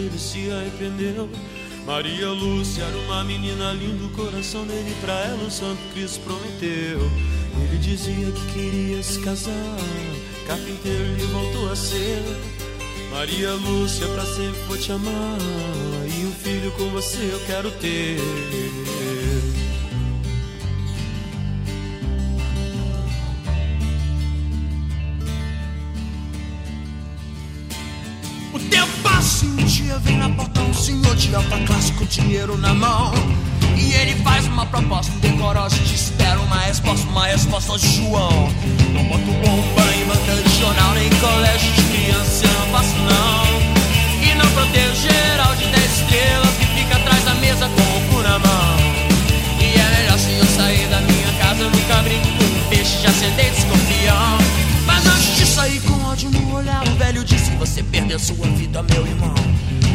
Ele se arrependeu. Maria Lúcia era uma menina linda, o coração dele pra ela o Santo Cristo prometeu. Ele dizia que queria se casar, carpinteiro ele voltou a ser. Maria Lúcia, pra sempre vou te amar, e um filho com você eu quero ter. O passa e um dia vem na porta um senhor de alta classe com dinheiro na mão. E ele faz uma proposta decorosa te espera uma resposta, uma resposta de João. Não boto bomba em banca de jornal, nem colégio de criança, não faço não. E não protejo geral de 10 estrelas que fica atrás da mesa com o cu na mão. E é melhor se eu sair da minha casa, eu nunca brinco com peixe, já sentei desconfião. Mas antes de sair com ódio no olhar, o velho disse: Você perdeu sua vida, meu irmão.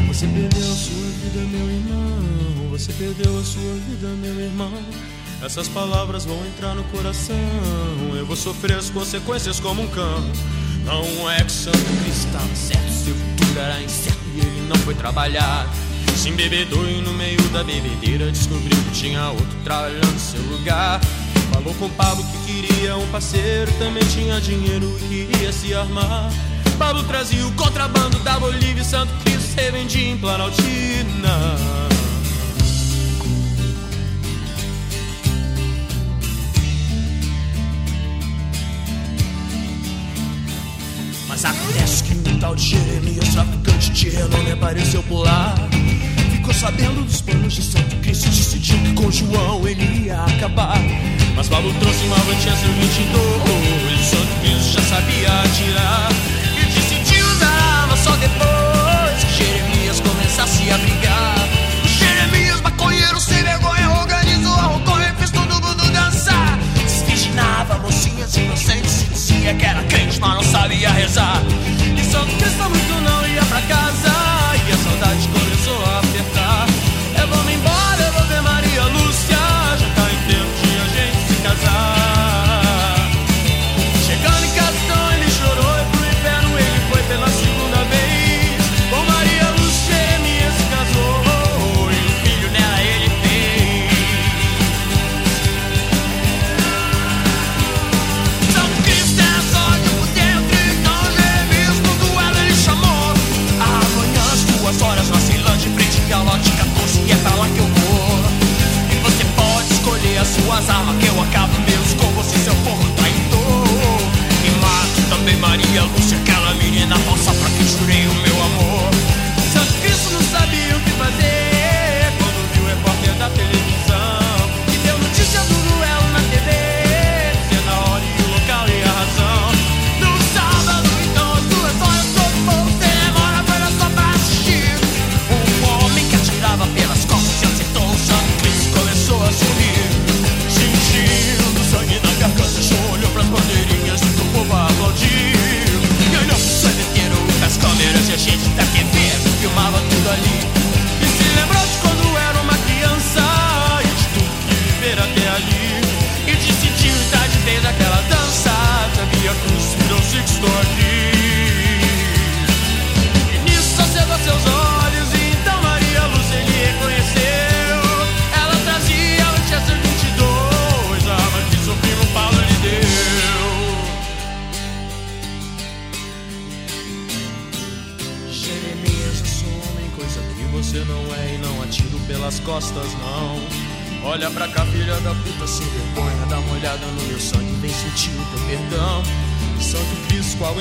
Você perdeu sua vida, meu irmão. Você perdeu a sua vida, meu irmão. Essas palavras vão entrar no coração. Eu vou sofrer as consequências como um cão. Não é que Santo Cristo estava certo, seu futuro era incerto e ele não foi trabalhar. Se embebedou e no meio da bebedeira descobriu que tinha outro trabalhando no seu lugar. Falou com Pablo que queria um parceiro, também tinha dinheiro e queria se armar. Pablo trazia o contrabando da Bolívia e Santo Cristo revendia em Planaltina. Acontece que um tal de Jeremias, traficante de renome, apareceu por lá. Ficou sabendo dos planos de Santo Cristo, decidiu que com João ele ia acabar. Mas Pablo trouxe uma Manchester 22 Santo Cristo já sabia atirar E decidiu usar a só depois que Jeremias começasse a brigar. Jeremias, maconheiro sem vergonha, organizou a roconha e fez todo mundo dançar. Desvirginava mocinhas inocentes e dizia que era crente, mas não sabia rezar. E Santo Cristo muito não ia pra casa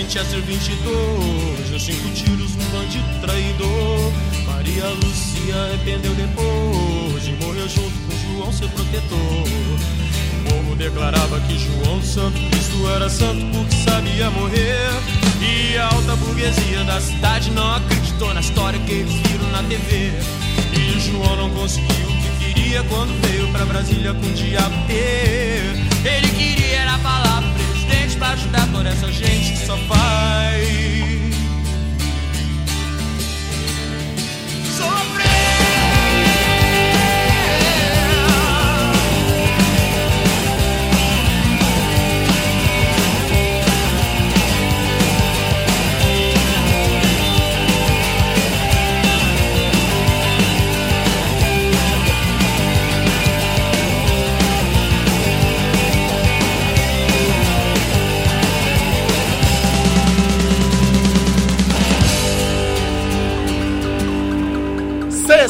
Winchester 22 Deu cinco tiros no bandido traidor. Maria Lúcia arrependeu depois E morreu junto com João, seu protetor. O povo declarava que João Santo Cristo era santo porque sabia morrer. E a alta burguesia da cidade não acreditou na história que eles viram na TV E João não conseguiu o que queria quando veio pra Brasília com o diabo Ele queria era falar presidente pra ajudar toda essa gente que só faz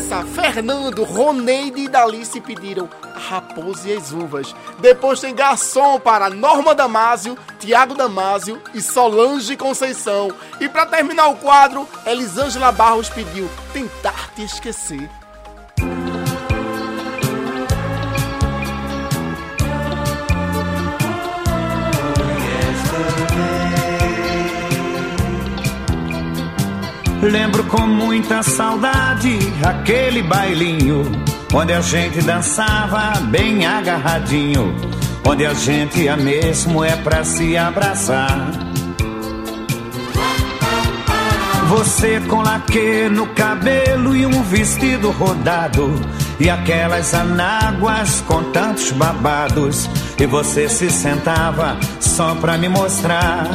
Fernando, Roneide e Dalice pediram a Raposa e as Uvas. Depois tem garçom para Norma Damásio, Tiago Damásio e Solange Conceição. E para terminar o quadro, Elisângela Barros pediu Tentar Te Esquecer. Lembro com muita saudade aquele bailinho onde a gente dançava bem agarradinho, onde a gente ia mesmo é pra se abraçar. Você com laque no cabelo e um vestido rodado e aquelas anáguas com tantos babados e você se sentava só pra me mostrar.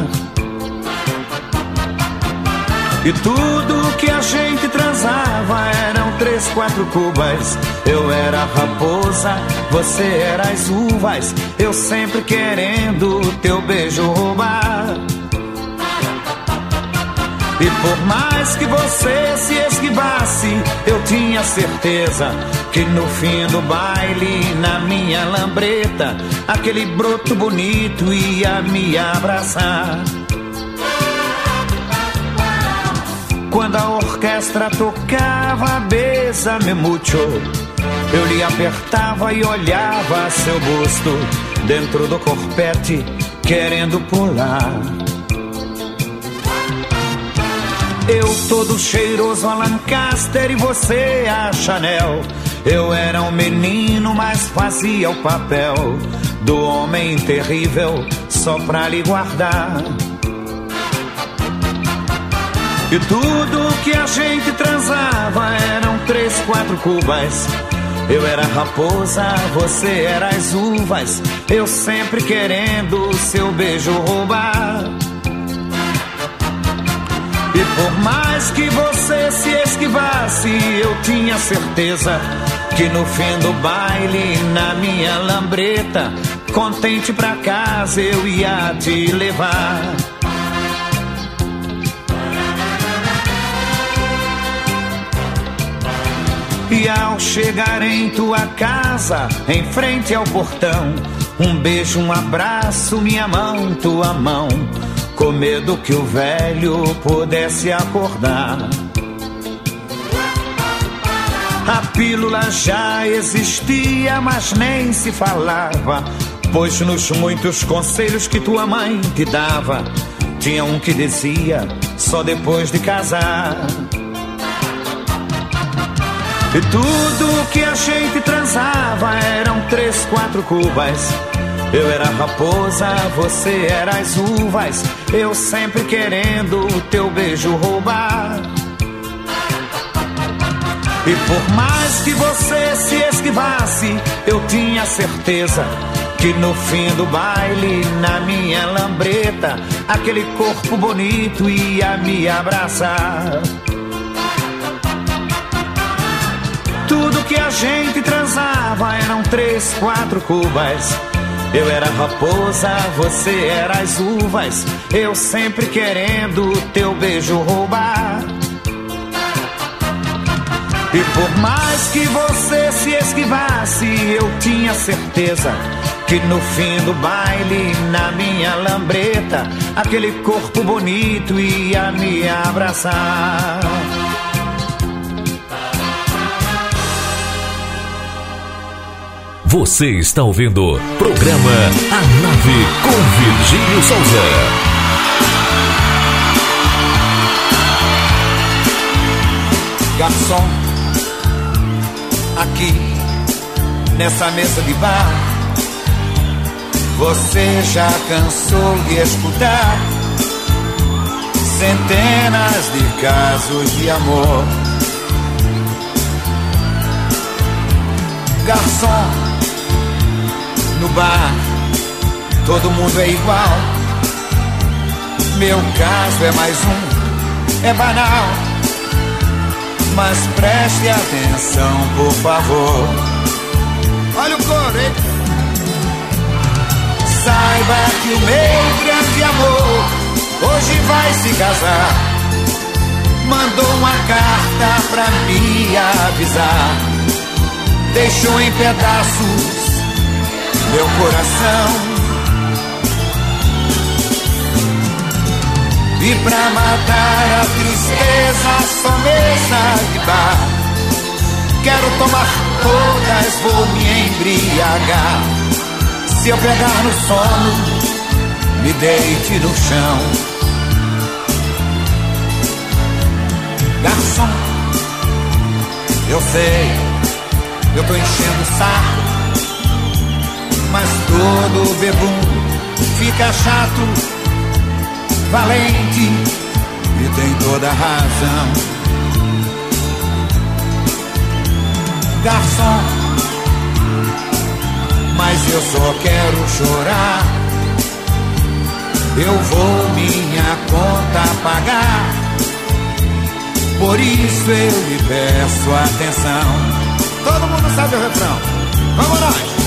E tudo que a gente transava eram três, quatro cubas. Eu era a raposa, você era as uvas. Eu sempre querendo teu beijo roubar. E por mais que você se esquivasse, eu tinha certeza que no fim do baile, na minha lambreta, aquele broto bonito ia me abraçar. Quando a orquestra tocava Besa-me mucho. Eu lhe apertava e olhava seu busto Dentro do corpete, querendo pular. Eu todo cheiroso a Lancaster e você a Chanel. Eu era um menino, mas fazia o papel Do homem terrível, só pra lhe guardar e tudo que a gente transava eram três, quatro cubas. Eu era raposa, você era as uvas. Eu sempre querendo seu beijo roubar. E por mais que você se esquivasse, eu tinha certeza que no fim do baile, na minha lambreta, contente pra casa eu ia te levar. E ao chegar em tua casa, em frente ao portão, um beijo, um abraço, minha mão, tua mão, com medo que o velho pudesse acordar. A pílula já existia, mas nem se falava, pois nos muitos conselhos que tua mãe te dava, tinha um que dizia só depois de casar. E tudo que a gente transava eram três, quatro cubas. Eu era raposa, você era as uvas. Eu sempre querendo o teu beijo roubar. E por mais que você se esquivasse, eu tinha certeza que no fim do baile, na minha lambreta, aquele corpo bonito ia me abraçar. Que a gente transava eram três, quatro cubas. Eu era raposa, você era as uvas. Eu sempre querendo teu beijo roubar. E por mais que você se esquivasse, eu tinha certeza que no fim do baile, na minha lambreta, aquele corpo bonito ia me abraçar. Você está ouvindo programa A Nave com Virgílio Souza. Garçom, aqui nessa mesa de bar, você já cansou de escutar centenas de casos de amor. Garçom, no bar, todo mundo é igual. Meu caso é mais um, é banal. Mas preste atenção, por favor. Olha o coro, hein? Saiba que o meu grande amor hoje vai se casar. Mandou uma carta pra me avisar deixou em pedaços meu coração. E pra matar a tristeza, só mesa de bar. Quero tomar todas, vou me embriagar. Se eu pegar no sono, me deite no chão. Garçom, eu sei, eu tô enchendo o saco. Mas todo bebum fica chato valente e tem toda razão. Garçom, mas eu só quero chorar. Eu vou minha conta pagar. Por isso eu lhe peço atenção. Todo mundo sabe o refrão. Vamos nós!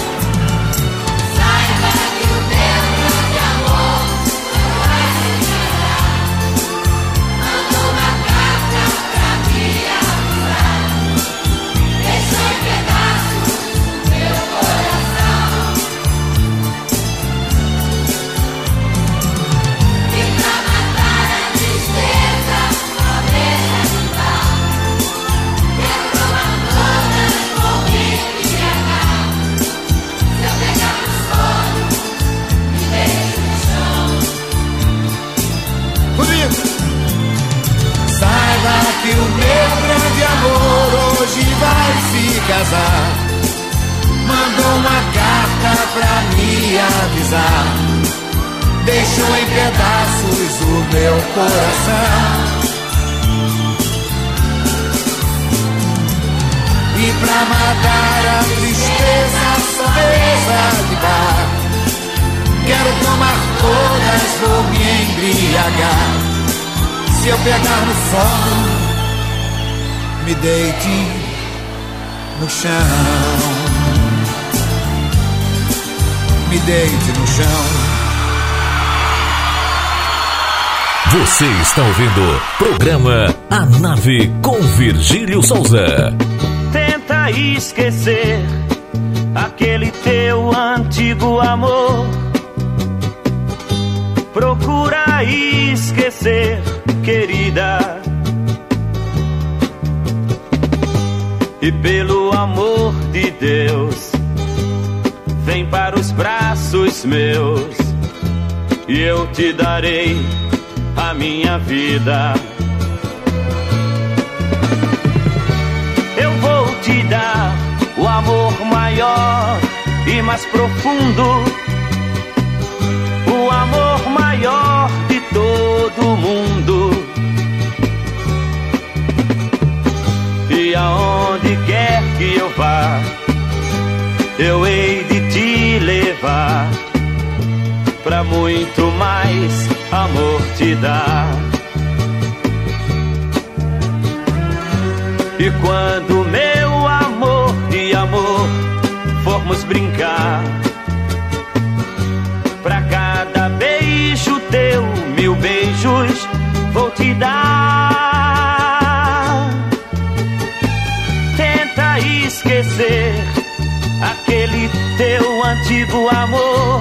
Casar. Mandou uma carta pra me avisar. Deixou em pedaços o meu coração. E pra matar a tristeza, só mesa de bar. Quero tomar todas, vou me embriagar. Se eu pegar no sono, me deite no chão. Me deite no chão. Você está ouvindo programa A Nave com Virgílio Souza. Tenta esquecer aquele teu antigo amor. Procura esquecer, querida e pelo amor de Deus, vem para os braços meus e eu te darei a minha vida. Eu vou te dar o amor maior e mais profundo, o amor maior de todo mundo E aonde quer que eu vá, eu hei de te levar pra muito mais amor te dar. E quando meu amor de amor formos brincar, pra cada beijo teu, mil beijos vou te dar. Esquecer aquele teu antigo amor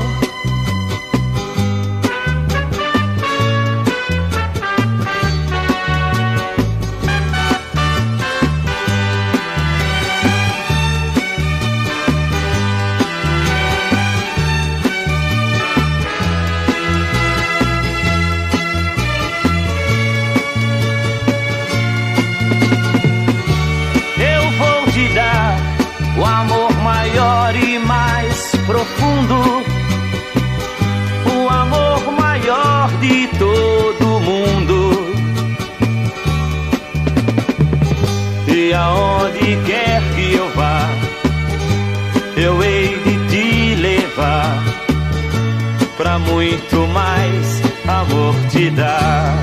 muito mais amor te dar.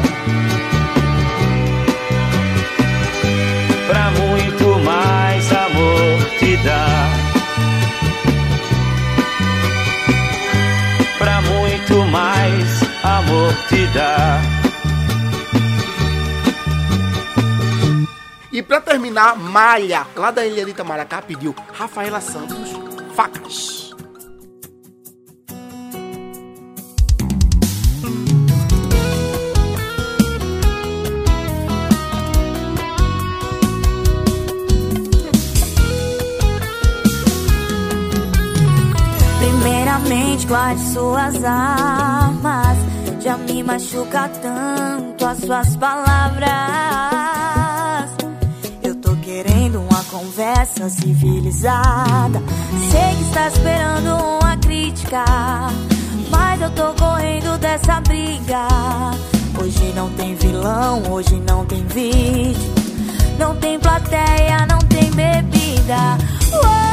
Pra muito mais amor te dar. Pra muito mais amor te dar. pra terminar, Malha, lá da Ilha de Itamaracá, pediu Rafaela Santos, facas. Guarde suas armas. Já me machuca tanto as suas palavras. Eu tô querendo uma conversa civilizada. Sei que está esperando uma crítica. Mas eu tô correndo dessa briga. Hoje não tem vilão, hoje não tem vídeo. Não tem plateia, não tem bebida. Você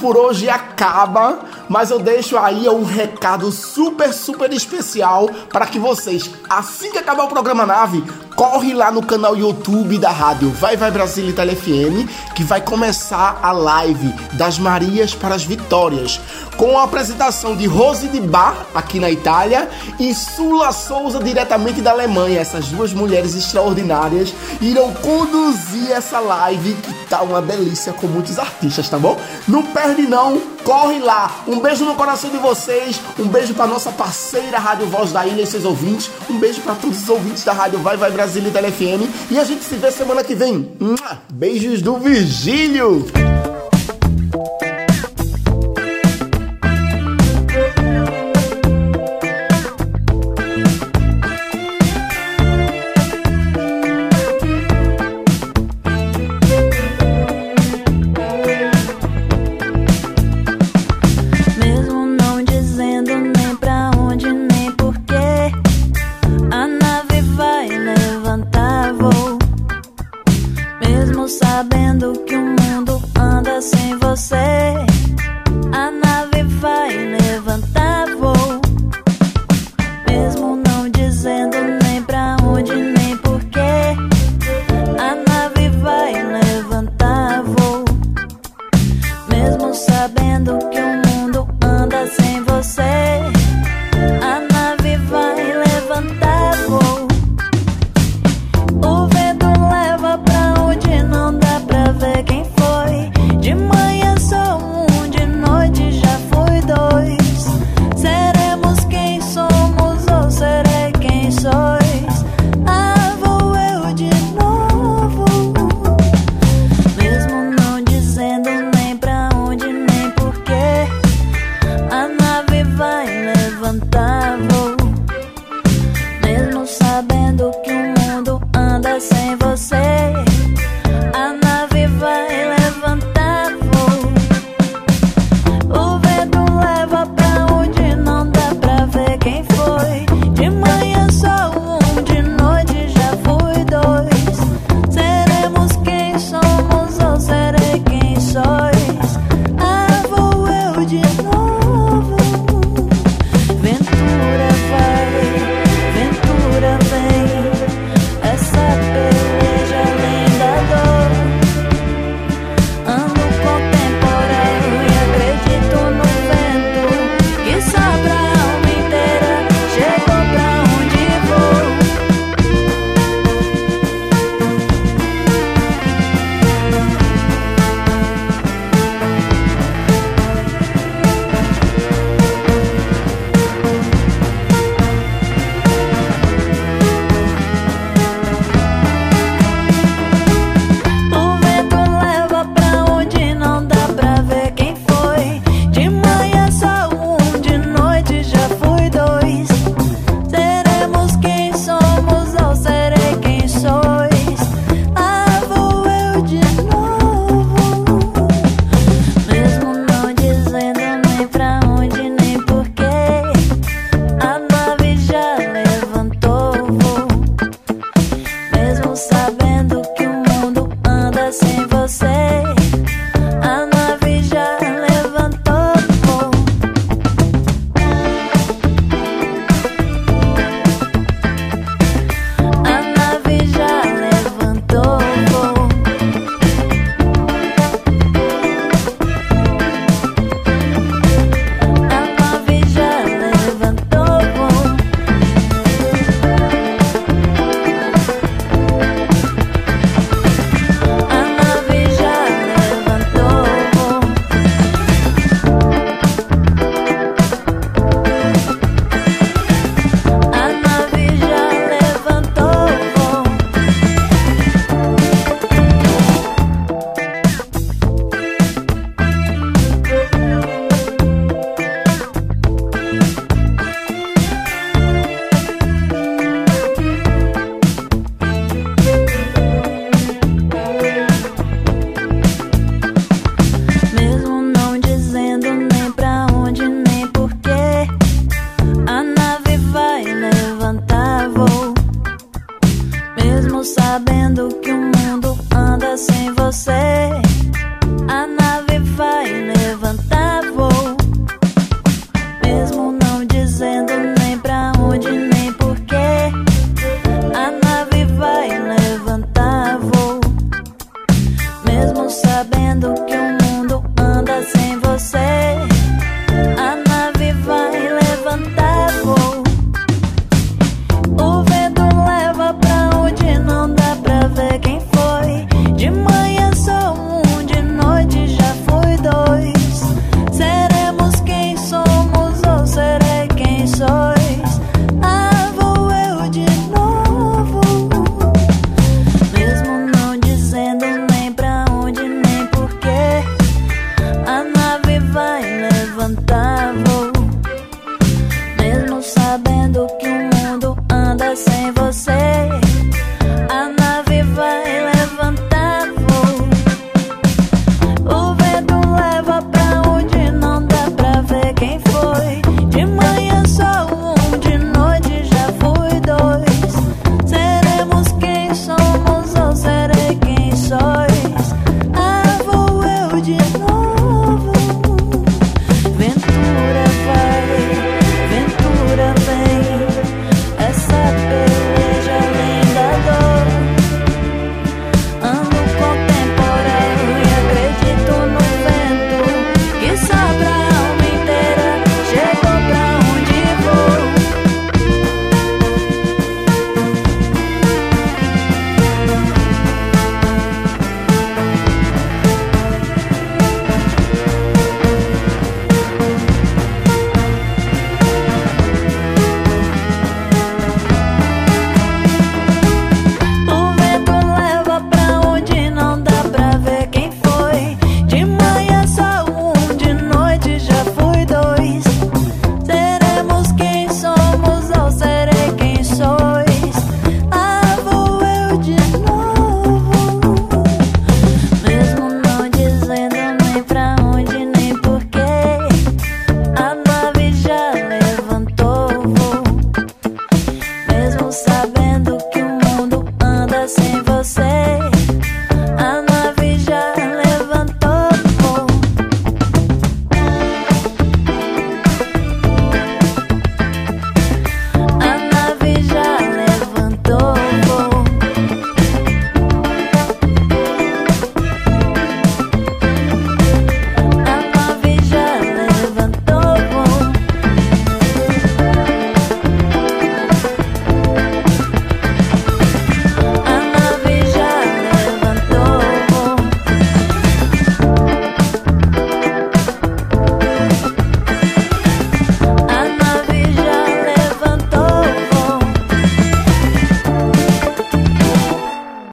por hoje acaba, mas eu deixo aí um recado super, super especial para que vocês, assim que acabar o programa Nave, corre lá no canal YouTube da rádio Vai Vai Brasil Itália FM, que vai começar a live das Marias para as Vitórias, com a apresentação de Rose de Bar, aqui na Itália, e Sula Souza, diretamente da Alemanha. Essas duas mulheres extraordinárias irão conduzir essa live, que tá uma delícia com muitos artistas, tá bom? Não perde não, corre lá. Um beijo no coração de vocês, um beijo para nossa parceira Rádio Voz da Ilha e seus ouvintes, um beijo para todos os ouvintes da Rádio Vai Vai Brasil e Tele FM, e a gente se vê semana que vem. Beijos do Virgílio!